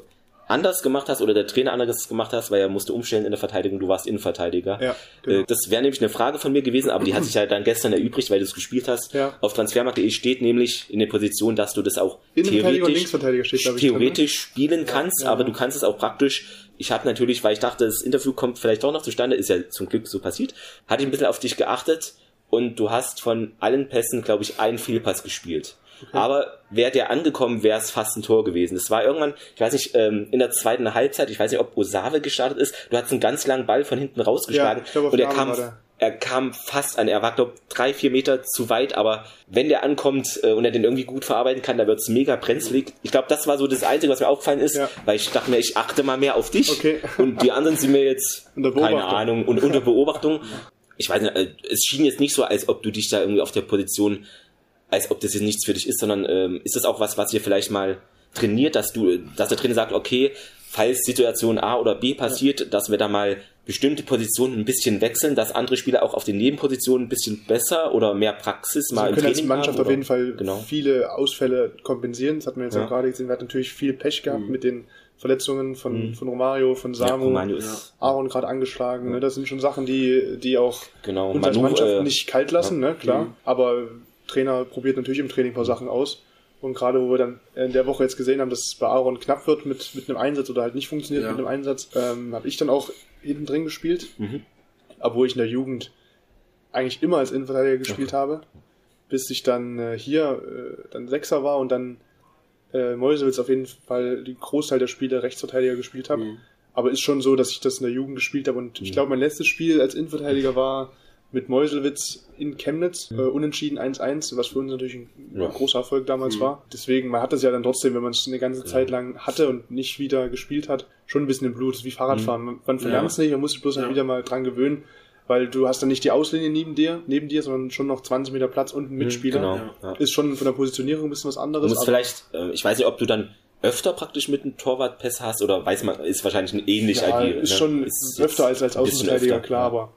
anders gemacht hast oder der Trainer anders gemacht hast, weil er musste umstellen in der Verteidigung, du warst Innenverteidiger. Ja, genau. Äh, das wäre nämlich eine Frage von mir gewesen, aber die hat sich ja dann gestern erübrigt, weil du es gespielt hast. Ja. Auf transfermarkt.de steht nämlich in der Position, dass du das auch theoretisch, steht, theoretisch spielen kannst, ja, aber du kannst es auch praktisch ich habe natürlich, weil ich dachte, das Interview kommt vielleicht doch noch zustande, ist ja zum Glück so passiert, hatte ich ein bisschen auf dich geachtet und du hast von allen Pässen, glaube ich, einen Fehlpass gespielt. Okay. Aber wäre der angekommen, wäre es fast ein Tor gewesen. Es war irgendwann, ich weiß nicht, ähm, in der zweiten Halbzeit, ich weiß nicht, ob Osave gestartet ist, du hast einen ganz langen Ball von hinten rausgeschlagen ja, glaub, und er kam, er kam fast an. Er war, glaube drei, vier Meter zu weit, aber wenn der ankommt äh, und er den irgendwie gut verarbeiten kann, da wird's mega brenzlig. Ich glaube, das war so das Einzige, was mir aufgefallen ist, ja. weil ich dachte mir, ich achte mal mehr auf dich. Okay. Und die anderen sind mir jetzt, keine Ahnung, und unter Beobachtung. Ich weiß nicht, äh, es schien jetzt nicht so, als ob du dich da irgendwie auf der Position, als ob das jetzt nichts für dich ist, sondern ähm, ist das auch was, was ihr vielleicht mal trainiert, dass du, dass der Trainer sagt, okay, falls Situation A oder B passiert, ja. dass wir da mal bestimmte Positionen ein bisschen wechseln, dass andere Spieler auch auf den Nebenpositionen ein bisschen besser oder mehr Praxis mal also im Training als Mannschaft haben, auf jeden Fall genau. viele Ausfälle kompensieren. Das hatten wir jetzt ja. auch gerade gesehen. Wir hatten natürlich viel Pech gehabt mhm. mit den Verletzungen von, mhm. von Romario, von Samu, ja, Aaron gerade angeschlagen. Ne? Das sind schon Sachen, die, die auch genau. uns als Mannschaft äh, nicht kalt lassen, ne? klar. Mhm. Aber Trainer probiert natürlich im Training ein paar Sachen aus. Und gerade wo wir dann in der Woche jetzt gesehen haben, dass es bei Aaron knapp wird mit, mit einem Einsatz oder halt nicht funktioniert ja. mit einem Einsatz, ähm, habe ich dann auch hinten drin gespielt. Mhm. Obwohl ich in der Jugend eigentlich immer als Innenverteidiger gespielt okay. habe. Bis ich dann äh, hier äh, dann Sechser war und dann äh, Mäusewitz auf jeden Fall den Großteil der Spiele Rechtsverteidiger gespielt habe. Mhm. Aber ist schon so, dass ich das in der Jugend gespielt habe und mhm. ich glaube, mein letztes Spiel als Innenverteidiger war mit Meuselwitz in Chemnitz, mhm. äh, unentschieden 1-1, was für uns natürlich ein ja. großer Erfolg damals mhm. war. Deswegen, man hat das ja dann trotzdem, wenn man es eine ganze Zeit lang hatte und nicht wieder gespielt hat, schon ein bisschen im Blut. Das ist wie Fahrradfahren. Mhm. Man verlernt es ja. nicht, man muss sich bloß ja. wieder mal dran gewöhnen, weil du hast dann nicht die Auslinie neben dir, neben dir, sondern schon noch 20 Meter Platz und einen mhm, Mitspieler. Genau. Ja. Ist schon von der Positionierung ein bisschen was anderes. Du musst vielleicht, äh, ich weiß nicht, ob du dann öfter praktisch mit einem Torwartpass hast oder weiß man, ist wahrscheinlich ein ähnlich ja, Idee, Ist ne? schon ist öfter als als Außenverteidiger, klar, ja. aber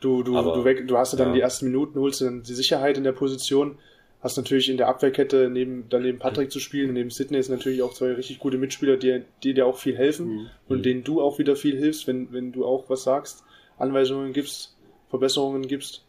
du, du, aber, du, weg, du hast ja dann ja. die ersten Minuten, holst du dann die Sicherheit in der Position, hast natürlich in der Abwehrkette neben, daneben Patrick zu spielen, neben Sidney ist natürlich auch zwei richtig gute Mitspieler, die, die dir auch viel helfen mhm. und mhm. denen du auch wieder viel hilfst, wenn, wenn du auch was sagst, Anweisungen gibst, Verbesserungen gibst.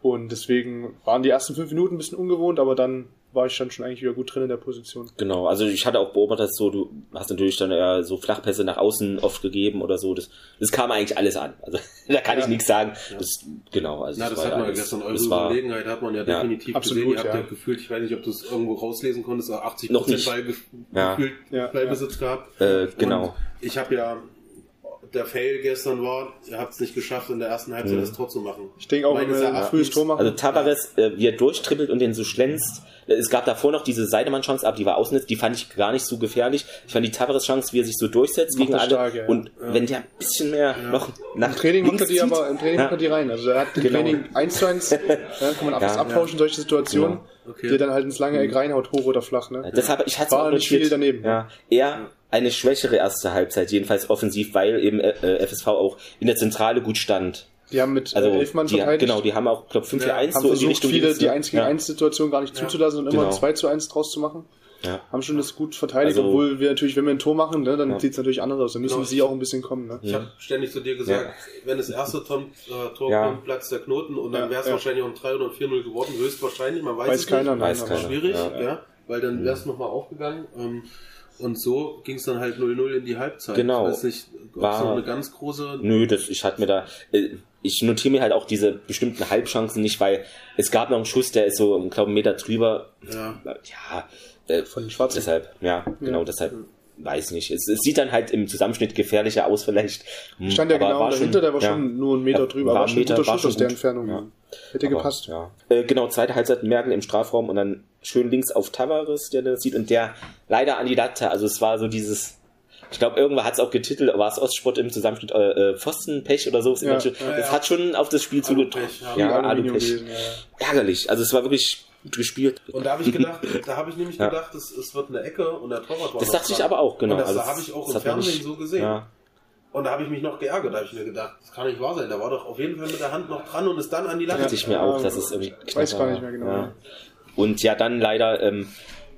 Und deswegen waren die ersten fünf Minuten ein bisschen ungewohnt, aber dann war ich dann schon eigentlich wieder gut drin in der Position. Genau, also ich hatte auch beobachtet, so du hast natürlich dann eher so Flachpässe nach außen oft gegeben oder so. Das, das kam eigentlich alles an. Also da kann ja. ich nichts sagen. Ja. Das, genau, also Na, das, das hat man alles, gestern eure Überlegenheit hat man ja, ja definitiv absolut, gesehen. Ihr habt ja. gefühlt, ich weiß nicht, ob du es irgendwo rauslesen konntest, 80 Noch nicht. Ball gefühlt Ballbesitz gehabt. Äh, genau. Und ich habe ja der Fail gestern war, ihr habt es nicht geschafft, in der ersten Halbzeit mhm. das Tor zu machen. Ich denke auch, wenn wir frühes Tor machen. Also Tavares, äh, wie er durchtribbelt und den so schlänzt. Es gab davor noch diese Seidemann-Chance, aber die war ausnetzt, die fand ich gar nicht so gefährlich. Ich fand die Tavares-Chance, wie er sich so durchsetzt gegen alle. Stark, ja. Und ja. wenn der ein bisschen mehr ja. noch nach Im Training macht er die aber, im Training macht er die rein. Also er hat im genau. Training 1 zu 1, ja, kann man ja, abtauschen, solche Situationen. Genau. Okay. Der dann halt ins lange Eck reinhaut, hoch oder flach, ne? Das habe ich hatte war nicht viel daneben. Ja. Er eine schwächere erste Halbzeit, jedenfalls offensiv, weil eben äh, FSV auch in der Zentrale gut stand. Die haben mit also, elf Mann die, verteidigt. Genau, die haben auch, glaube 5 4 1 haben so in die Richtung viele die 1 gegen 1 Situation gar nicht ja. zuzulassen und immer genau. 2 zu 1 draus zu machen. Ja. Haben schon das gut verteidigt, also, obwohl wir natürlich, wenn wir ein Tor machen, ne, dann ja. sieht es natürlich anders aus. Dann müssen genau. sie auch ein bisschen kommen. Ne? Ich habe ständig zu dir gesagt, ja. wenn das erste Tor, äh, Tor kommt, platzt der Knoten und dann wäre es wahrscheinlich um 3 oder 4-0 geworden. Höchstwahrscheinlich, man weiß, weiß es keiner, nicht. Weiß keiner. Schwierig, ja. weil dann wäre es nochmal aufgegangen. Ähm, und so ging es dann halt 0-0 in die Halbzeit. Genau. Ich weiß nicht, war noch eine ganz große. Nö, das, ich hatte mir da. Äh, ich notiere mir halt auch diese bestimmten Halbchancen nicht, weil es gab noch einen Schuss, der ist so, ich glaube, einen Meter drüber. Ja. Ja. Äh, Von den Schwarzen. Deshalb, ja, genau, ja. deshalb. Weiß nicht. Es, es, sieht dann halt im Zusammenschnitt gefährlicher aus, vielleicht. Hm, Stand ja genau dahinter, der war ja, schon nur einen Meter drüber, war schon ein guter Schuss aus der Entfernung. Ja. Hätte aber, gepasst. Ja. Äh, genau, zweite Halbzeit Merken im Strafraum und dann schön links auf Tavares, der das sieht und der leider an die Latte. Also es war so dieses ich glaube, irgendwann hat es auch getitelt, war es Ostsport im Zusammenschnitt äh, äh Pfostenpech oder so. Ja, das ja, hat schon auf das Spiel zugetroffen. Ja, Alupech. Ärgerlich. Also es war wirklich gut gespielt. Und da habe ich gedacht, da habe ich nämlich gedacht, es, es wird eine Ecke und der Torwart war Das dachte ich aber auch, genau. Und das also, habe ich auch im Fernsehen nicht, so gesehen. Und da habe ich mich noch geärgert, da habe ich mir gedacht, das kann nicht wahr sein. Da war doch auf jeden Fall mit der Hand noch dran und ist dann an die Latte. Dachte ich mir auch, dass es irgendwie Ich weiß gar nicht mehr genau. Und ja, dann leider, ähm,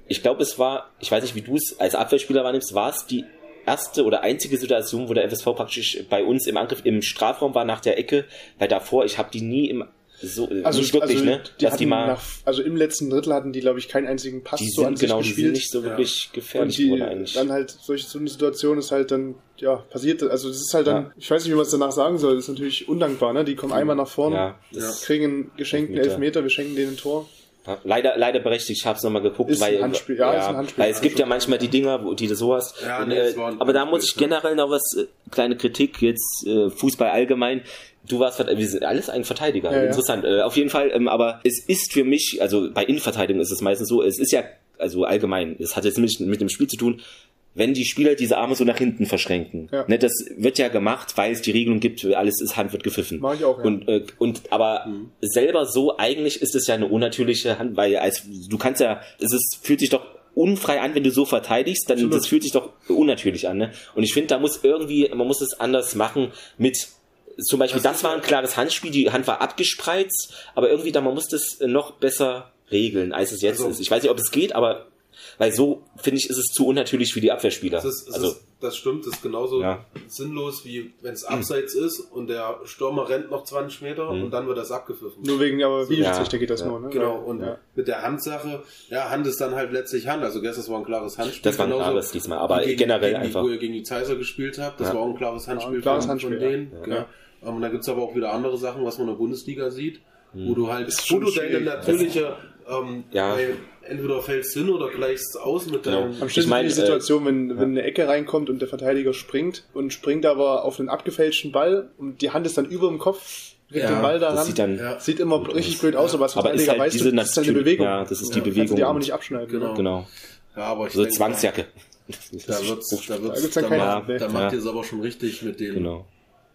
ich glaube, es war, ich weiß nicht, wie du es als Abwehrspieler wahrnimmst, war es die erste oder einzige Situation, wo der FSV praktisch bei uns im Angriff im Strafraum war nach der Ecke, weil davor, ich habe die nie im so also nicht wirklich, also ne? Die dass die mal nach, also im letzten Drittel hatten die glaube ich keinen einzigen Pass die so an genau, sich gespielt. Die sind nicht so wirklich ja. gefährlich und die, eigentlich. Dann halt solche so eine Situation ist halt dann ja passiert, also das ist halt dann, ja. ich weiß nicht, wie man es danach sagen soll, das ist natürlich undankbar, ne? Die kommen einmal nach vorne, ja, kriegen einen geschenkten Elfmeter. Elfmeter, wir schenken denen ein Tor. Leider, leider berechtigt, ich habe es nochmal geguckt, ist weil, ein Handspiel, ja, ja, ist ein Handspiel, weil es gibt ja manchmal die Dinger, wo die du so hast. Ja, nee, äh, aber da muss ich generell noch was, äh, kleine Kritik, jetzt äh, Fußball allgemein. Du warst, wir sind alles ein Verteidiger, ja, interessant. Ja. Äh, auf jeden Fall, ähm, aber es ist für mich, also bei Innenverteidigung ist es meistens so, es ist ja, also allgemein, es hat jetzt nicht mit dem Spiel zu tun, wenn die Spieler diese Arme so nach hinten verschränken. Ja. Ne, das wird ja gemacht, weil es die Regelung gibt, alles ist Hand wird gepfiffen. Mach ich auch, ja. Und, äh, und aber mhm. selber so, eigentlich ist es ja eine unnatürliche Hand, weil als du kannst ja, es ist, fühlt sich doch unfrei an, wenn du so verteidigst, dann Absolut. das fühlt sich doch unnatürlich an. Ne? Und ich finde, da muss irgendwie, man muss es anders machen mit zum Beispiel, das, das war ein klares Handspiel, die Hand war abgespreizt, aber irgendwie da, man muss das noch besser regeln, als es jetzt also, ist. Ich weiß nicht, ob es geht, aber weil so, finde ich, ist es zu unnatürlich für die Abwehrspieler. Es ist, es also, ist das stimmt, das ist genauso ja. sinnlos, wie wenn es abseits mhm. ist und der Stürmer rennt noch 20 Meter mhm. und dann wird das abgepfiffen. Nur wegen aber Videoschiedsrichter ja. geht das ja. nur, ne? Genau, und mit der Handsache, ja, Hand ist dann halt letztlich Hand. Also gestern war ein klares Handspiel. Das war ein klares diesmal, aber gegen, generell gegen einfach. Die, wo ihr gegen die Zeiser gespielt habt, das war auch ein klares Handspiel, ein klares von, Handspiel von denen. Ja. Ähm, und da gibt's aber auch wieder andere Sachen, was man in der Bundesliga sieht, mhm. wo du halt, wo du deine natürliche ähm, ja. Entweder fällst hin oder gleichst aus mit genau. deinem... Am schlimmsten ich meine, die Situation, äh, wenn, wenn eine Ecke reinkommt und der Verteidiger springt und springt aber auf einen abgefälschten Ball und die Hand ist dann über dem Kopf kriegt ja, den Ball daran. sieht, dann ja. sieht immer richtig blöd aus, aber als aber ist halt diese du, das ist eine Bewegung. Ja, das ist die Bewegung. die Arme nicht abschneiden. Genau. genau. Ja, aber ich so denke, Zwangsjacke. Da wird's, da wird's, da, da, macht, da macht ihr es aber schon richtig mit den, genau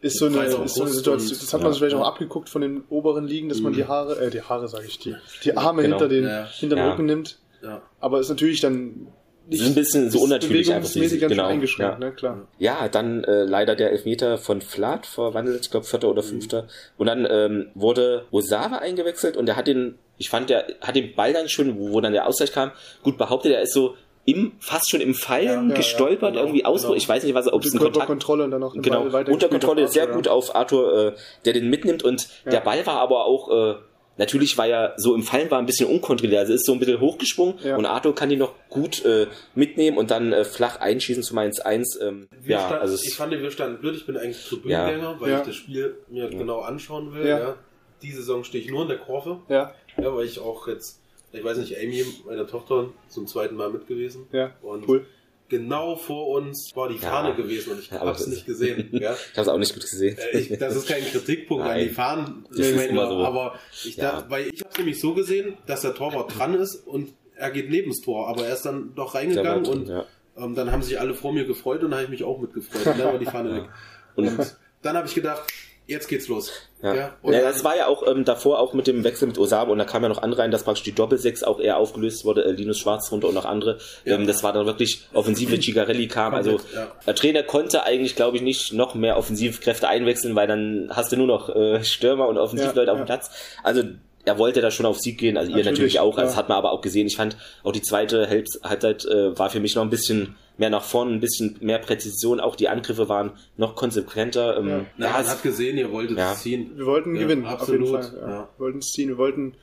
ist so, eine, ist so eine Situation, das hat man ja, vielleicht auch abgeguckt von den oberen Ligen, dass man die mhm. Haare, äh, die Haare sage ich, die, die Arme genau. hinter den, ja. hinter den Rücken nimmt. Ja. Aber ist natürlich dann nicht ist ein bisschen so unnatürlich einfach diese, genau. eingeschränkt, ja. ne, klar. Ja, dann äh, leider der Elfmeter von Flat verwandelt, ich glaube vierter oder mhm. fünfter. Mhm. Und dann ähm, wurde Osawa eingewechselt und der hat den, ich fand, der hat den Ball dann schon, wo, wo dann der Ausgleich kam, gut behauptet, er ist so im, fast schon im Fallen ja, gestolpert, ja, genau, irgendwie aus, genau. ich weiß nicht, was, ob es ein Kontakt... Kontrolle und dann noch genau, unter Kontrolle, sehr gut auf Arthur, äh, der den mitnimmt und der Ball war aber auch, äh, natürlich war er so im Fallen war ein bisschen unkontrolliert, also ist so ein bisschen hochgesprungen ja. und Arthur kann ihn noch gut äh, mitnehmen und dann äh, flach einschießen zu Mainz 1. Ähm, ja, stand, also ich fand, wir standen blöd, ich bin eigentlich Tribünengänger, ja. weil ich das Spiel mir genau anschauen will. Ja. Die Saison stehe ich nur in der Kurve, ja. Ja, weil ich auch jetzt ich weiß nicht, Amy, meine Tochter, zum zweiten Mal mit gewesen. Ja, und cool. Genau vor uns war die Fahne ja, gewesen und ich habe es nicht gesehen. Ja? ich habe es auch nicht gut gesehen. Äh, ich, das ist kein Kritikpunkt Nein, an die Fahnen, das ist immer so. aber ich ja. dachte, weil ich habe es nämlich so gesehen, dass der Torwart dran ist und er geht neben das Tor, aber er ist dann doch reingegangen drin, und ja. ähm, dann haben sich alle vor mir gefreut und dann habe ich mich auch mitgefreut und dann war die Fahne weg. Und dann habe ich gedacht, jetzt geht's los. Ja, ja, ja das war ja auch ähm, davor auch mit dem Wechsel mit Osama und da kam ja noch andere rein, dass praktisch die Doppelsechs auch eher aufgelöst wurde, äh, Linus Schwarz runter und noch andere. Ja. Ähm, das war dann wirklich offensive Gigarelli kam. also ja. der Trainer konnte eigentlich, glaube ich, nicht noch mehr Offensivkräfte einwechseln, weil dann hast du nur noch äh, Stürmer und Offensivleute auf dem Platz. Also er wollte da schon auf Sieg gehen, also natürlich, ihr natürlich auch. Also das hat man aber auch gesehen. Ich fand auch die zweite Halbzeit äh, war für mich noch ein bisschen mehr nach vorne, ein bisschen mehr Präzision. Auch die Angriffe waren noch konsequenter. Ähm, ja. Na, man hat gesehen, ihr wolltet ja. ziehen. Wir wollten ja, gewinnen, absolut. Auf jeden Fall. Ja. Wir wollten es ziehen, wir wollten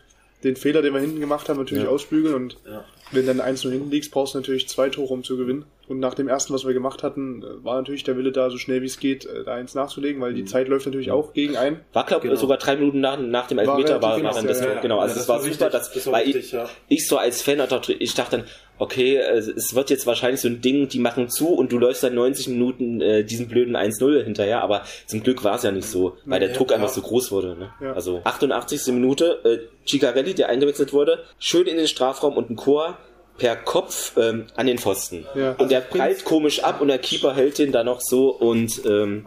den Fehler, den wir hinten gemacht haben, natürlich ausbügeln und wenn dann eins nur hinten liegst, brauchst du natürlich zwei Tore, um zu gewinnen. Und nach dem ersten, was wir gemacht hatten, äh, war natürlich der Wille da, so schnell wie es geht, äh, da eins nachzulegen, weil die mhm. Zeit läuft natürlich auch gegen ein. War, glaube genau. sogar drei Minuten nach, nach dem Elfmeter war, war, war dann das ja, Tor. Genau, also ja, das, das, war super, wichtig, das, das war weil wichtig, ich, ich so als Fan, ich dachte dann, okay, es wird jetzt wahrscheinlich so ein Ding, die machen zu und du läufst dann 90 Minuten äh, diesen blöden 1-0 hinterher, aber zum Glück war es ja nicht so, weil der Druck einfach so groß wurde. Ne? Also 88. Minute, äh, Cicarelli, der eingewechselt wurde, schön in den Strafraum und ein Chor, per Kopf ähm, an den Pfosten. Ja. Und der prallt komisch ab und der Keeper hält den da noch so und ähm,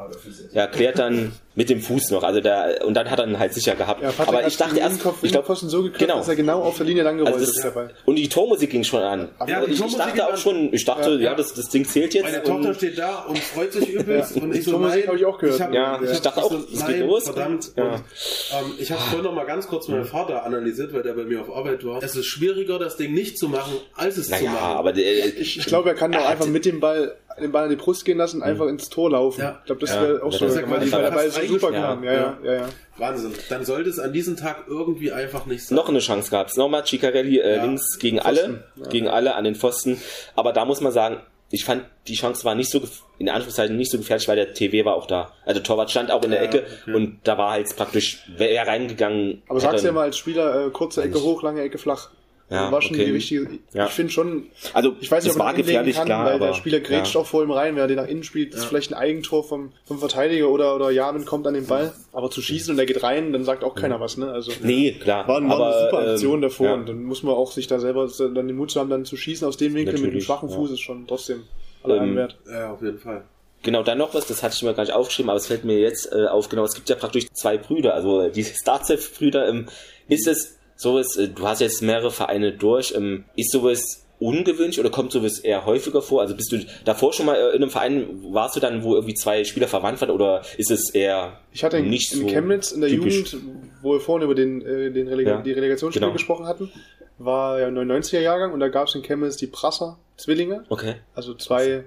ja, klärt dann mit dem Fuß noch. Also der, und dann hat er ihn halt sicher gehabt. Ja, aber ich dachte erst, Kopf, ich glaube, so gekriegt, genau. dass er genau auf der Linie lang also ist. Dabei. Und die Tormusik ging schon an. Ja, ich, ich dachte auch schon, ich dachte, ja, ja das, das Ding zählt jetzt. Meine Tochter steht da und freut sich übelst. und ich die so, nein, habe ich auch gehört. Ich hab, ja, ich, ich dachte auch, es geht los. Verdammt. Und, ähm, ich habe vorhin noch mal ganz kurz meinen Vater analysiert, weil der bei mir auf Arbeit war. Es ist schwieriger, das Ding nicht zu machen, als es naja, zu machen. aber ich, ich glaube, er kann doch einfach mit dem Ball den Ball an die Brust gehen lassen, einfach ins Tor laufen. Ja. Ich glaube, das wäre auch so, weil der Ball so super kam. Ja, ja, ja, ja. Wahnsinn. Dann sollte es an diesem Tag irgendwie einfach nicht sein. Noch eine Chance gab es. Nochmal Ciccarelli äh, ja. links gegen alle, ja. gegen alle an den Pfosten. Aber da muss man sagen, ich fand, die Chance war nicht so, in Anführungszeichen nicht so gefährlich, weil der TV war auch da. Also der Torwart stand auch in der Ecke okay. und da war halt praktisch, wäre er reingegangen. Aber sagst du ja mal als Spieler, äh, kurze Ecke hoch, lange Ecke flach. Ja, war schon okay. die richtige. Ja. Ich finde schon. Also ich weiß nicht, ob man war gefährlich kann, klar, weil aber, der Spieler grätscht ja. auch vor ihm rein, wenn er den nach innen spielt, ist ja. vielleicht ein Eigentor vom, vom Verteidiger oder oder Jamin kommt an den Ball, aber zu schießen und der geht rein, dann sagt auch keiner was, ne? Also nee, klar. War, war aber, eine super Aktion ähm, davor und dann muss man auch sich da selber dann den Mut zu haben, dann zu schießen aus dem Winkel Natürlich, mit einem schwachen Fuß ist schon trotzdem aller ähm, wert. Ja, auf jeden Fall. Genau, dann noch was, das hatte ich mir gar nicht aufgeschrieben, aber es fällt mir jetzt äh, auf, genau, es gibt ja praktisch zwei Brüder, also die Starzev-Brüder, ähm, ist es sowas, äh, du hast jetzt mehrere Vereine durch, ähm, ist sowas ungewöhnlich oder kommt sowas eher häufiger vor? Also bist du davor schon mal äh, in einem Verein, warst du dann, wo irgendwie zwei Spieler verwandt waren oder ist es eher Ich hatte in, nicht in so Chemnitz in der typisch. Jugend, wo wir vorhin über den, äh, den Relega ja. die Relegationsspiele genau. gesprochen hatten, war ja 99er Jahrgang und da gab es in Chemnitz die Prasser Zwillinge. Okay. Also zwei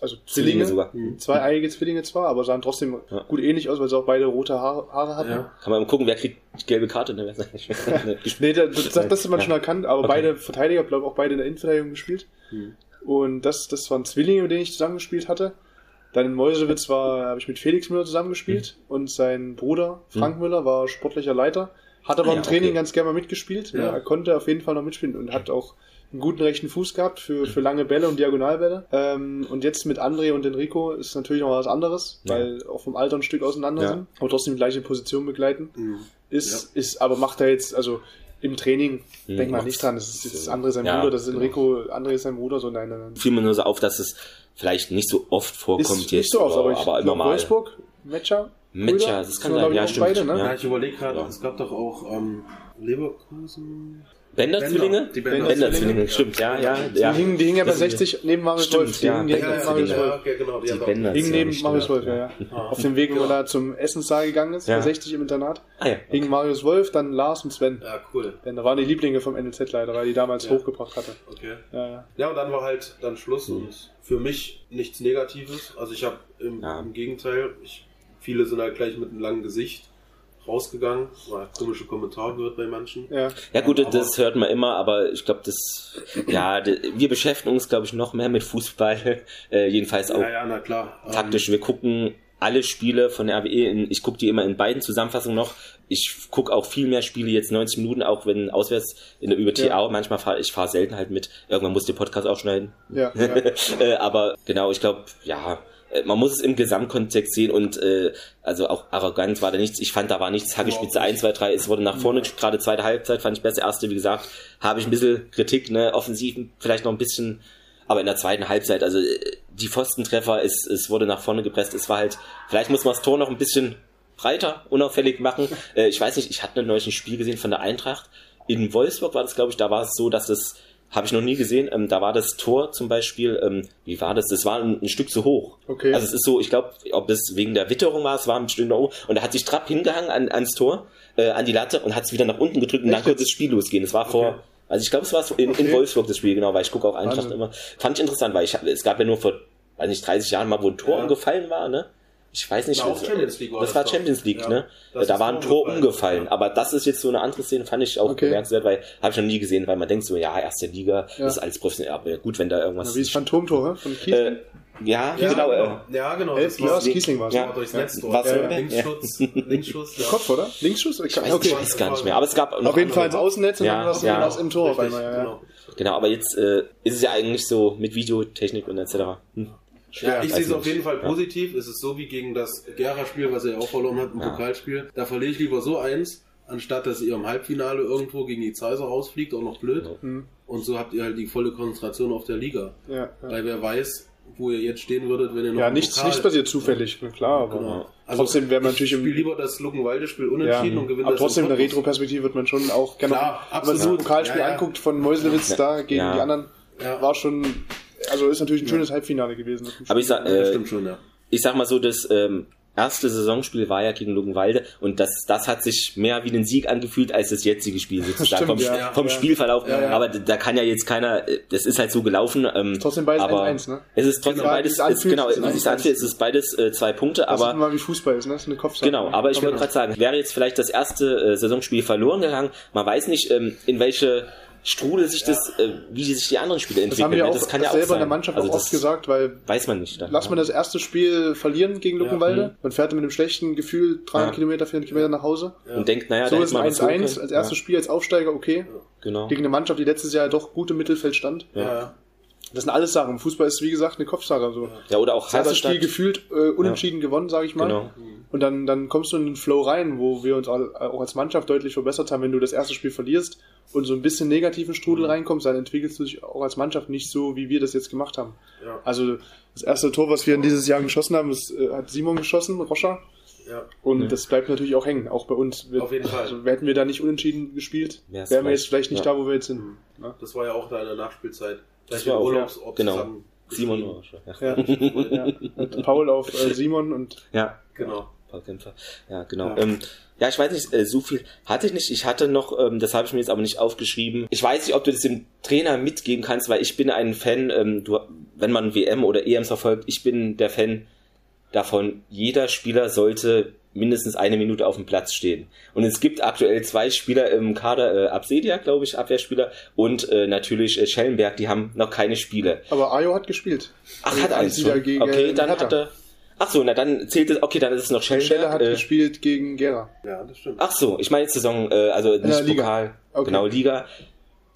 also Zwillinge, Zwillinge sogar. Mhm. zweieiige Zwillinge zwar, aber sahen trotzdem ja. gut ähnlich aus, weil sie auch beide rote Haare, Haare hatten. Ja. Kann man gucken, wer kriegt die gelbe Karte. Ne? nee, das, das, das hat man schon erkannt, aber okay. beide Verteidiger, glaube auch beide in der Innenverteidigung gespielt. Mhm. Und das, das waren Zwillinge, mit denen ich zusammengespielt hatte. Dann in Meuselwitz war, habe ich mit Felix Müller zusammengespielt mhm. und sein Bruder Frank mhm. Müller war sportlicher Leiter. Hat aber ah, im Training okay. ganz gerne mal mitgespielt. Ja. Er konnte auf jeden Fall noch mitspielen und hat auch einen guten rechten Fuß gehabt für, für lange Bälle und Diagonalbälle. Ähm, und jetzt mit André und Enrico ist natürlich noch was anderes, ja. weil auch vom Alter ein Stück auseinander ja. sind, aber trotzdem die gleiche Position begleiten. Mhm. Ist, ja. ist, aber macht er jetzt, also im Training, mhm. denkt man nicht dran, das ist jetzt André sein Bruder, das ist genau. Enrico, André ist sein Bruder, so nein, nein, nein. Fiel mir nur so auf, dass es vielleicht nicht so oft vorkommt ist jetzt. Nicht so oft, aber, aber, aber immer mal. Wolfsburg, Matcher, Matcher, das kann sein, ja, stimmt. Beide, ne? ja. ich überlege gerade, es gab doch auch ähm, Leverkusen. Bender-Zwillinge? Die Bender-Zwillinge, stimmt, ja, ja. ja. Die hingen, die hingen ja bei 60 neben Marius Wolf. Die ja, hingen neben Marius Wolf. Genau, die, Bender hingen neben Marius Wolf, ja, ja. Ah. Auf dem Weg, wo er zum Essenssaal gegangen ist, bei 60 im Internat. Ah, ja. Hingen Marius Wolf, dann Lars und Sven. Ja, cool. Denn da waren die Lieblinge vom NLZ leider, weil die damals hochgebracht hatte. Okay. Ja, ja. ja, und dann war halt dann Schluss und für mich nichts Negatives. Also ich habe im, im Gegenteil, ich, viele sind halt gleich mit einem langen Gesicht rausgegangen. Mal komische Kommentare gehört bei manchen. Ja, ja gut, aber das hört man immer, aber ich glaube, das, ja, wir beschäftigen uns, glaube ich, noch mehr mit Fußball. Äh, jedenfalls auch ja, ja, na klar. taktisch. Wir gucken alle Spiele von der RWE, in, ich gucke die immer in beiden Zusammenfassungen noch. Ich gucke auch viel mehr Spiele jetzt 90 Minuten, auch wenn auswärts in der ÜBTA. Ja. Manchmal fahre ich fahre selten halt mit. Irgendwann muss der Podcast aufschneiden. Ja. ja. Äh, aber genau, ich glaube, ja, man muss es im Gesamtkontext sehen und äh, also auch arrogant war da nichts. Ich fand, da war nichts. Hackespitze 1, 2, 3, es wurde nach vorne, ja. gerade zweite Halbzeit fand ich besser. Erste, wie gesagt, habe ich ein bisschen Kritik, ne, offensiv vielleicht noch ein bisschen, aber in der zweiten Halbzeit, also äh, die Pfostentreffer, es, es wurde nach vorne gepresst. Es war halt, vielleicht muss man das Tor noch ein bisschen breiter, unauffällig machen. Äh, ich weiß nicht, ich hatte neulich ein Spiel gesehen von der Eintracht. In Wolfsburg war das, glaube ich, da war es so, dass es habe ich noch nie gesehen. Ähm, da war das Tor zum Beispiel, ähm, wie war das? Das war ein, ein, Stück zu hoch. Okay. Also es ist so, ich glaube, ob es wegen der Witterung war, es war ein Stück nach oben. Und da hat sich Trapp hingehangen an, ans Tor, äh, an die Latte und hat es wieder nach unten gedrückt und Echt? dann konnte das Spiel losgehen. Es war okay. vor, also ich glaube, es war in, okay. in Wolfsburg das Spiel, genau, weil ich gucke auch Eintracht Wahnsinn. immer. Fand ich interessant, weil ich, es gab ja nur vor, weiß nicht, 30 Jahren mal, wo ein Tor ja. umgefallen war, ne? Ich weiß nicht, was, Champions League war das, das war Champions League, ja, ne? Da war ein Tor umgefallen, ja. aber das ist jetzt so eine andere Szene, fand ich auch okay. bemerkenswert, weil habe ich noch nie gesehen, weil man denkt so, ja, erste Liga, ja. das ist alles professionell, aber gut, wenn da irgendwas. Ja, wie das Phantomtor, von Kiesling? Äh, ja, ja, genau. Äh, ja, genau. Das war, Kiesling war es. Ja, durchs Netz durch. Ja, ja. Linksschuss, Linksschuss. Ja. Kopf, oder? Linksschuss? Ich weiß, okay. ich weiß gar nicht mehr, aber es gab noch Auf jeden Fall ins Außennetz und ja, dann was ja. was im Tor. Richtig, genau. genau, aber jetzt äh, ist es ja eigentlich so mit Videotechnik und etc. Hm. Ja, ich sehe es auf jeden Fall positiv. Es ist so wie gegen das Gera-Spiel, was er auch verloren hat, im ja. Pokalspiel. Da verliere ich lieber so eins, anstatt dass ihr im Halbfinale irgendwo gegen die Zeiser rausfliegt, auch noch blöd. Mhm. Und so habt ihr halt die volle Konzentration auf der Liga. Ja, ja. Weil wer weiß, wo ihr jetzt stehen würdet, wenn ihr noch. Ja, nichts, Pokal nichts passiert zufällig, klar, aber genau. also trotzdem wäre man natürlich im. lieber das Luckenwalde-Spiel unentschieden ja, und gewinnt Aber trotzdem in der Retro-Perspektive wird man schon auch gerne. Klar, wenn man so ein Pokalspiel ja, anguckt von Meuselwitz da gegen die anderen, war schon also ist natürlich ein schönes Halbfinale gewesen. Aber ich sag, äh, schon, ja. ich sag mal so, das ähm, erste Saisonspiel war ja gegen Luckenwalde und das, das hat sich mehr wie ein Sieg angefühlt als das jetzige Spiel sozusagen vom, ja, vom ja. Spielverlauf. Ja, aber da kann ja jetzt keiner, das ist halt so gelaufen. Ähm, trotzdem beides aber 1, ne? Es ist trotzdem genau, beides, es, genau, es ist, es ist beides äh, zwei Punkte, das aber. Ist mal wie Fußball ist, ne? Das ist eine Kopfsache. Genau, aber ich wollte gerade sagen, wäre jetzt vielleicht das erste äh, Saisonspiel verloren gegangen, man weiß nicht, ähm, in welche Strudel sich das, äh, wie sich die anderen Spiele entwickeln. Das haben wir auch das kann ja selber auch in der Mannschaft also auch oft gesagt, weil weiß man nicht. Dann, lass ja. man das erste Spiel verlieren gegen Luckenwalde, ja. man fährt mit einem schlechten Gefühl 300 ja. Kilometer, 400 Kilometer nach Hause und denkt, naja, so ist 1-1 als erstes Spiel als Aufsteiger okay. Genau. Gegen eine Mannschaft, die letztes Jahr doch gut im Mittelfeld stand. Ja. Das sind alles Sachen. Fußball ist wie gesagt eine Kopfsache. So. Ja, oder auch das erste Spiel gefühlt äh, unentschieden gewonnen, sage ich mal. Genau. Und dann, dann kommst du in den Flow rein, wo wir uns auch als Mannschaft deutlich verbessert haben. Wenn du das erste Spiel verlierst und so ein bisschen negativen Strudel mhm. reinkommst, dann entwickelst du dich auch als Mannschaft nicht so, wie wir das jetzt gemacht haben. Ja. Also das erste Tor, was wir in dieses Jahr geschossen haben, das, äh, hat Simon geschossen, Roscher. Ja. Und ja. das bleibt natürlich auch hängen, auch bei uns. Auf jeden Fall. Also, hätten wir da nicht unentschieden gespielt, wären wir jetzt vielleicht nicht ja. da, wo wir jetzt sind. Mhm. Das war ja auch da in der Nachspielzeit. Das war auch, Urlaubs ja. genau. Simon Roscher. Ja. ja. Paul auf äh, Simon und ja, genau. Paul Kämpfer. Ja, genau. Ja. Ähm, ja, ich weiß nicht, äh, so viel hatte ich nicht. Ich hatte noch, ähm, das habe ich mir jetzt aber nicht aufgeschrieben. Ich weiß nicht, ob du das dem Trainer mitgeben kannst, weil ich bin ein Fan, ähm, du wenn man WM oder EMs verfolgt, ich bin der Fan davon, jeder Spieler sollte mindestens eine Minute auf dem Platz stehen. Und es gibt aktuell zwei Spieler im Kader, äh, Absedia, glaube ich, Abwehrspieler, und äh, natürlich äh, Schellenberg, die haben noch keine Spiele. Aber Ayo hat gespielt. Ach, hat eins schon. Gegen, okay, dann hat er... Ach so, na dann zählt es, okay, dann ist es noch Schellenberg. Schelle hat äh, gespielt gegen Gera. Ja, das stimmt. Ach so, ich meine jetzt Saison, äh, also nicht ja, Pokal, okay. genau, Liga.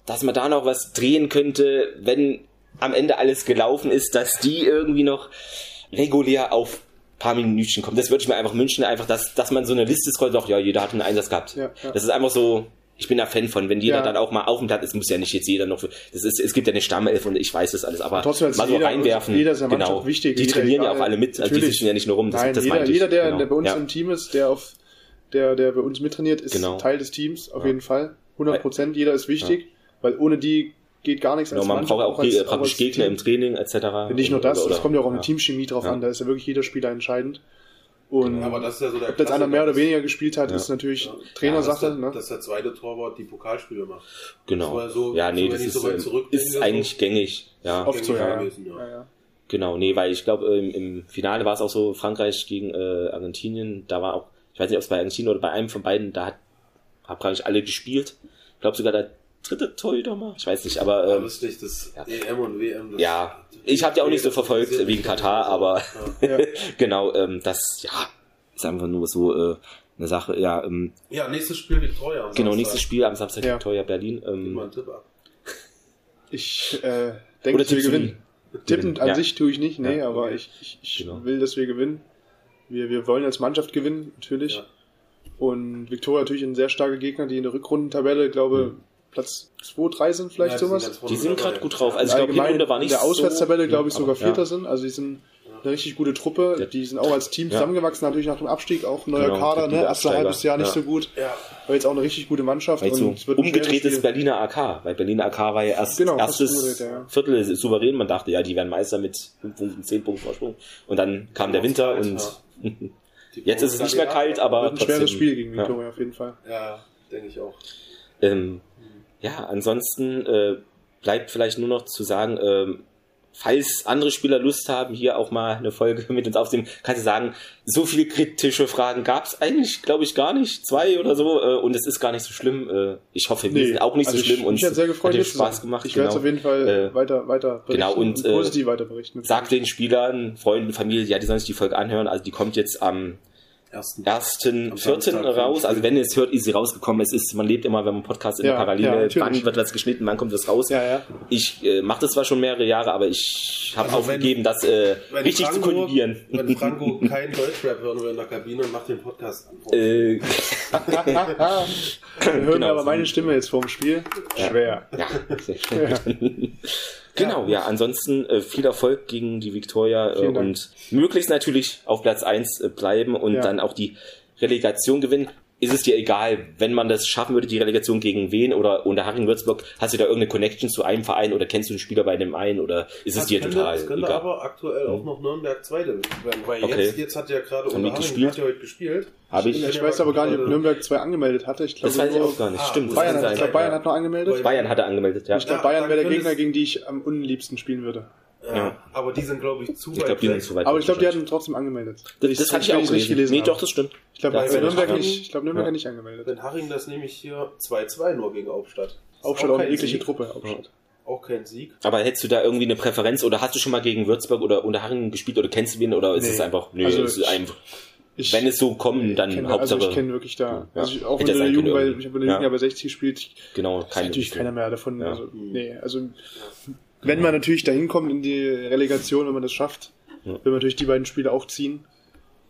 Dass man da noch was drehen könnte, wenn am Ende alles gelaufen ist, dass die irgendwie noch regulär auf paar Minütchen kommen. Das würde ich mir einfach wünschen, einfach, dass, dass man so eine Liste scrollt, doch, ja, jeder hat einen Einsatz gehabt. Ja, ja. Das ist einfach so, ich bin da Fan von, wenn jeder ja. dann auch mal auf dem Platz ist, muss ja nicht jetzt jeder noch, das ist, es gibt ja eine Stammelf und ich weiß das alles, aber mal so jeder, reinwerfen, jeder ist ja genau, wichtig. Die trainieren ja auch alle mit, also die sitzen ja nicht nur rum, das, Nein, das jeder, jeder der, genau. der bei uns im Team ist, der auf, der, der bei uns mittrainiert, ist genau. Teil des Teams, auf jeden Fall. 100 Prozent, jeder ist wichtig, weil ohne die geht gar nichts. Genau, man braucht auch, als, äh, praktisch Gegner im Training etc. Nicht nur das, es kommt ja auch auf ja. Teamchemie drauf an, da ist ja wirklich jeder Spieler entscheidend. Und aber das ist ja so der ob jetzt einer mehr oder weniger gespielt hat, ja. ist natürlich ja. Trainersache. Ja, dass, der, ne? dass der zweite Torwart die Pokalspiele macht. Genau. So, ja, nee, das ist, so ähm, ist eigentlich so gängig. Ja. Oft so, ja. Gewesen, ja. Genau, nee, weil ich glaube, im, im, Finale war es auch so, Frankreich gegen äh, Argentinien, da war auch, ich weiß nicht, ob es bei Argentinien oder bei einem von beiden, da hat, hat praktisch alle gespielt. Ich glaube sogar der dritte Torhüter mal, ich weiß nicht, aber... Ähm, lustig, das ja. EM und WM... Das ja, ich habe ja auch nicht so verfolgt wie in Katar, aber genau, ähm, das, ja, ist einfach nur so äh, eine Sache. Ja, ähm, ja nächstes Spiel Victoria. Am genau, Samstag. nächstes Spiel am Samstag ja. Victoria Berlin. Ähm, mal einen Tipp ab. Ich äh, denke, dass wir gewinnen. Tippen an ja. sich tue ich nicht, nee, ja, aber ich, ich, ich genau. will, dass wir gewinnen. Wir, wir wollen als Mannschaft gewinnen, natürlich. Ja. Und Victoria natürlich ein sehr starker Gegner, die in der Rückrundentabelle, glaube mhm. Platz 2, 3 sind vielleicht ja, sowas. Die sind gerade gut drauf. Also ich glaube, die war nicht in der Auswärtstabelle, so, glaube ich, sogar Vierter sind. Also die sind eine richtig gute Truppe. Die sind auch als Team zusammengewachsen, natürlich nach dem Abstieg, auch ein neuer genau, Kader, ne? Erste halbes Jahr nicht ja. so gut. Ja. Aber jetzt auch eine richtig gute Mannschaft. Weil und so umgedrehtes Berliner AK, weil Berliner AK war ja erst genau, erstes ja. Viertel souverän. Man dachte, ja, die werden Meister mit 5 Punkten, 10 Punkten Vorsprung. Und dann kam der Winter und jetzt ist es nicht mehr kalt, aber. Wird ein schweres Spiel gegen Victoria auf jeden Fall. Ja, denke ich auch. Ähm, ja, ansonsten äh, bleibt vielleicht nur noch zu sagen, ähm, falls andere Spieler Lust haben, hier auch mal eine Folge mit uns aufzunehmen, kannst du sagen, so viele kritische Fragen gab es eigentlich, glaube ich, gar nicht. Zwei oder so. Äh, und es ist gar nicht so schlimm. Äh, ich hoffe, wir nee, sind auch nicht also so schlimm. Ich, und ich sehr gefreut, hat Spaß gemacht. Ich werde es genau. auf jeden Fall äh, weiter, weiter berichten genau, und, und positiv weiter berichten. Sagt den Spielern, Freunden, Familie, ja, die sollen sich die Folge anhören. Also die kommt jetzt am ersten, ersten vierten raus. Also wenn ihr es hört, ist sie rausgekommen. Es ist, man lebt immer, wenn man Podcast in ja, der Parallele, ja, wann wird das geschnitten, wann kommt das raus. Ja, ja. Ich äh, mache das zwar schon mehrere Jahre, aber ich habe also aufgegeben, das äh, richtig Franco, zu kollidieren. Wenn Franco kein Deutschrap hören will in der Kabine und macht den Podcast an. Äh, hören genau, aber meine Stimme jetzt vorm Spiel. Schwer. Ja, sehr schwer. Genau, ja, ansonsten äh, viel Erfolg gegen die Victoria äh, und möglichst natürlich auf Platz 1 äh, bleiben und ja. dann auch die Relegation gewinnen ist es dir egal, wenn man das schaffen würde, die Relegation gegen wen oder unter Haring Würzburg, hast du da irgendeine Connection zu einem Verein oder kennst du einen Spieler bei dem einen oder ist es dir könnte, total es könnte egal? aber aktuell auch hm. noch Nürnberg Zweite werden, weil okay. jetzt, jetzt hat ja gerade unter Haring hat ja heute gespielt. Habe ich. Ich weiß aber gar nicht, ob Nürnberg 2 angemeldet hatte. Ich glaube, das weiß ich auch gar nicht. Ah, Stimmt. Bayern, hat, ich glaube, Bayern hat noch angemeldet. Bayern hatte angemeldet, ja. Ich glaube, Bayern wäre der Gegner, gegen die ich am unliebsten spielen würde. Ja, aber die sind, glaube ich, zu ich weit glaub, die sind zu weit Aber ich glaube, die hatten trotzdem angemeldet. Das, das hatte ich auch nicht gelesen. Nee, doch, das stimmt. Ich glaube, Nürnberg, nicht, ich glaub, Nürnberg ja. nicht angemeldet. Wenn Haring das nämlich hier 2-2 nur gegen Aufstadt. Aufstadt auch, auch eine eklige Truppe. Aufstadt. Auch kein Sieg. Aber hättest du da irgendwie eine Präferenz oder hast du schon mal gegen Würzburg oder Unterharing gespielt oder kennst du wen oder ist nee. es einfach, nee, also es ist einfach. Ich, wenn es so kommen, dann kenne, Hauptsache. Also ich kenne wirklich da, ja. also ich, auch in der Jugend, weil ich habe in der Jugend ja bei 60 gespielt. Genau, keine natürlich keiner mehr davon. Ja. Also, nee, also wenn man natürlich dahin kommt in die Relegation, wenn man das schafft, ja. will man natürlich die beiden Spiele auch ziehen.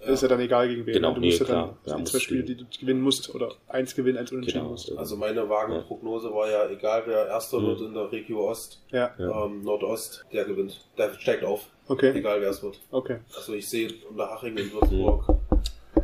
Ja. Ist ja dann egal gegen wen. Genau, du nee, musst ja dann ja, die zwei Spiele, die du gewinnen musst, oder eins gewinnen, eins unentschieden genau. musst. Also meine Wagenprognose war ja, egal wer Erster mhm. wird in der Regio Ost, ja. ähm, Nordost, der gewinnt. Der steigt auf. Okay. Egal wer es wird. Okay. Also ich sehe unter Haching in Würzburg.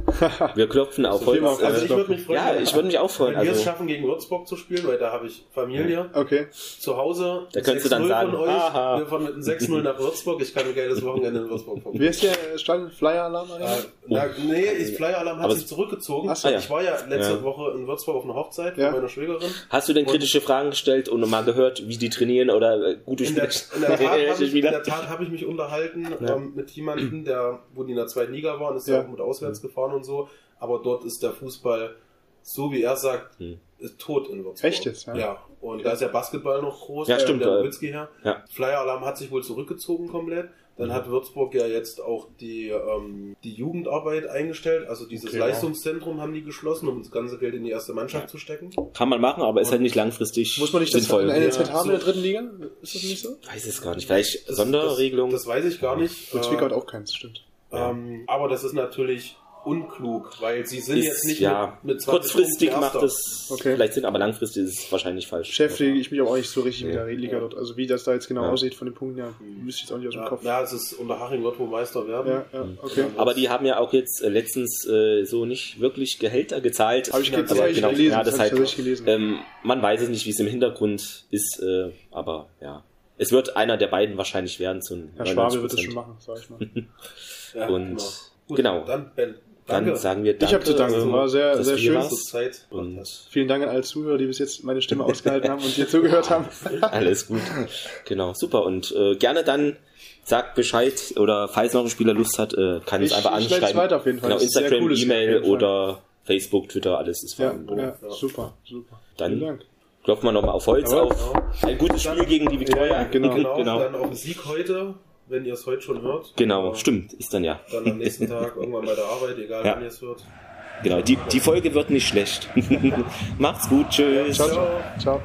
Wir klopfen auf Holz. Also ich würde mich freuen. Ja, ich würde mich auch freuen. Wenn wir es Also, schaffen, gegen Würzburg zu spielen, weil da habe ich Familie Okay. zu Hause. Da könntest du dann 6-0 sagen, von euch. haha. Wir fahren mit einem 6-0 nach Würzburg. Ich kann ein geiles Wochenende in Würzburg verbringen. Wie ist der Stand? Flyer-Alarm? Äh, na, nee, ich, Flyer Alarm hat Aber sich zurückgezogen. Ach so. Ah, ja. Ich war ja letzte Ja. Woche in Würzburg auf einer Hochzeit Ja. von meiner Schwägerin. hast du denn kritische Fragen gestellt und mal gehört, wie die trainieren oder äh, gute In der, Spiele? in der Tat habe ich, hab ich mich unterhalten Ja. ähm, mit jemandem, der, wo die in der zweiten Liga waren, ist ja Ja. auch mit auswärts gefahren und so. Aber dort ist der Fußball, so wie er sagt, Hm. ist tot in Würzburg. Echt jetzt, ja? Ja. Und da ist ja Basketball noch groß. Ja, stimmt, Der äh, Nowitzki her. ja. Flyer Alarm hat sich wohl zurückgezogen komplett. Dann hat Würzburg ja jetzt auch die, ähm, die Jugendarbeit eingestellt. Also dieses Okay, ja. Leistungszentrum haben die geschlossen, um das ganze Geld in die erste Mannschaft zu stecken. Kann man machen, aber ist halt nicht langfristig Muss man nicht das sinnvoll. in der NLZ Ja, haben in der so. dritten Liga? Ist das nicht so? Weiß es gar nicht. Vielleicht Das- Sonderregelung. Das, das weiß ich gar nicht. Und Zwickau hat Äh, auch keins, stimmt. ähm, aber das ist natürlich unklug, weil sie sind ist, jetzt nicht ja, mit, mit 20 kurzfristig Punkten macht Erster. es Okay. vielleicht Sinn, aber langfristig ist es wahrscheinlich falsch. Beschäftige ich mich aber auch nicht so richtig mit Ja. der Liga dort. Also wie das da jetzt genau Ja. aussieht von den Punkten her, wüsste ich jetzt auch nicht aus dem Ja, Kopf. ja, es ist unter Haching wird wohl Meister werden. Ja, ja, okay. Aber die haben ja auch jetzt äh, letztens äh, so nicht wirklich Gehälter gezahlt. Habe ich tatsächlich genau, gelesen. ja, das ich halt, tatsächlich gelesen. ähm, man weiß es nicht, wie es im Hintergrund ist, äh, aber ja. Es wird einer der beiden wahrscheinlich werden zu Herr Schwabe wird das schon machen, sag ich mal. Ja, Und Gut, genau. Dann, Ben, Dann danke. sagen wir Ich danke. habe zu danken. ähm, War sehr, sehr schön. Zeit. Und Vielen Dank an alle Zuhörer, die bis jetzt meine Stimme ausgehalten haben und hier zugehört haben. alles gut. Genau, super. Und äh, gerne dann sagt Bescheid oder falls noch ein Spieler Lust hat, äh, kann uns Ich- einfach ich leite's anschreiben. weiter auf jeden Fall. Genau, Instagram, E-Mail oder Facebook, Twitter, alles ist vorhanden. ja, ja. super, super. Dann- Vielen Dank. Klopfen wir nochmal auf Holz Jawohl. auf. Ein gutes Spiel gegen die Victoria. Ja, genau. Genau, genau. dann auf den Sieg heute, wenn ihr es heute schon hört. Genau, Aber stimmt, ist dann ja. Dann am nächsten Tag irgendwann bei der Arbeit, egal Ja. wann ihr es hört. Genau, die, die Folge wird nicht schlecht. Macht's gut, tschüss. Ciao, ciao. ciao.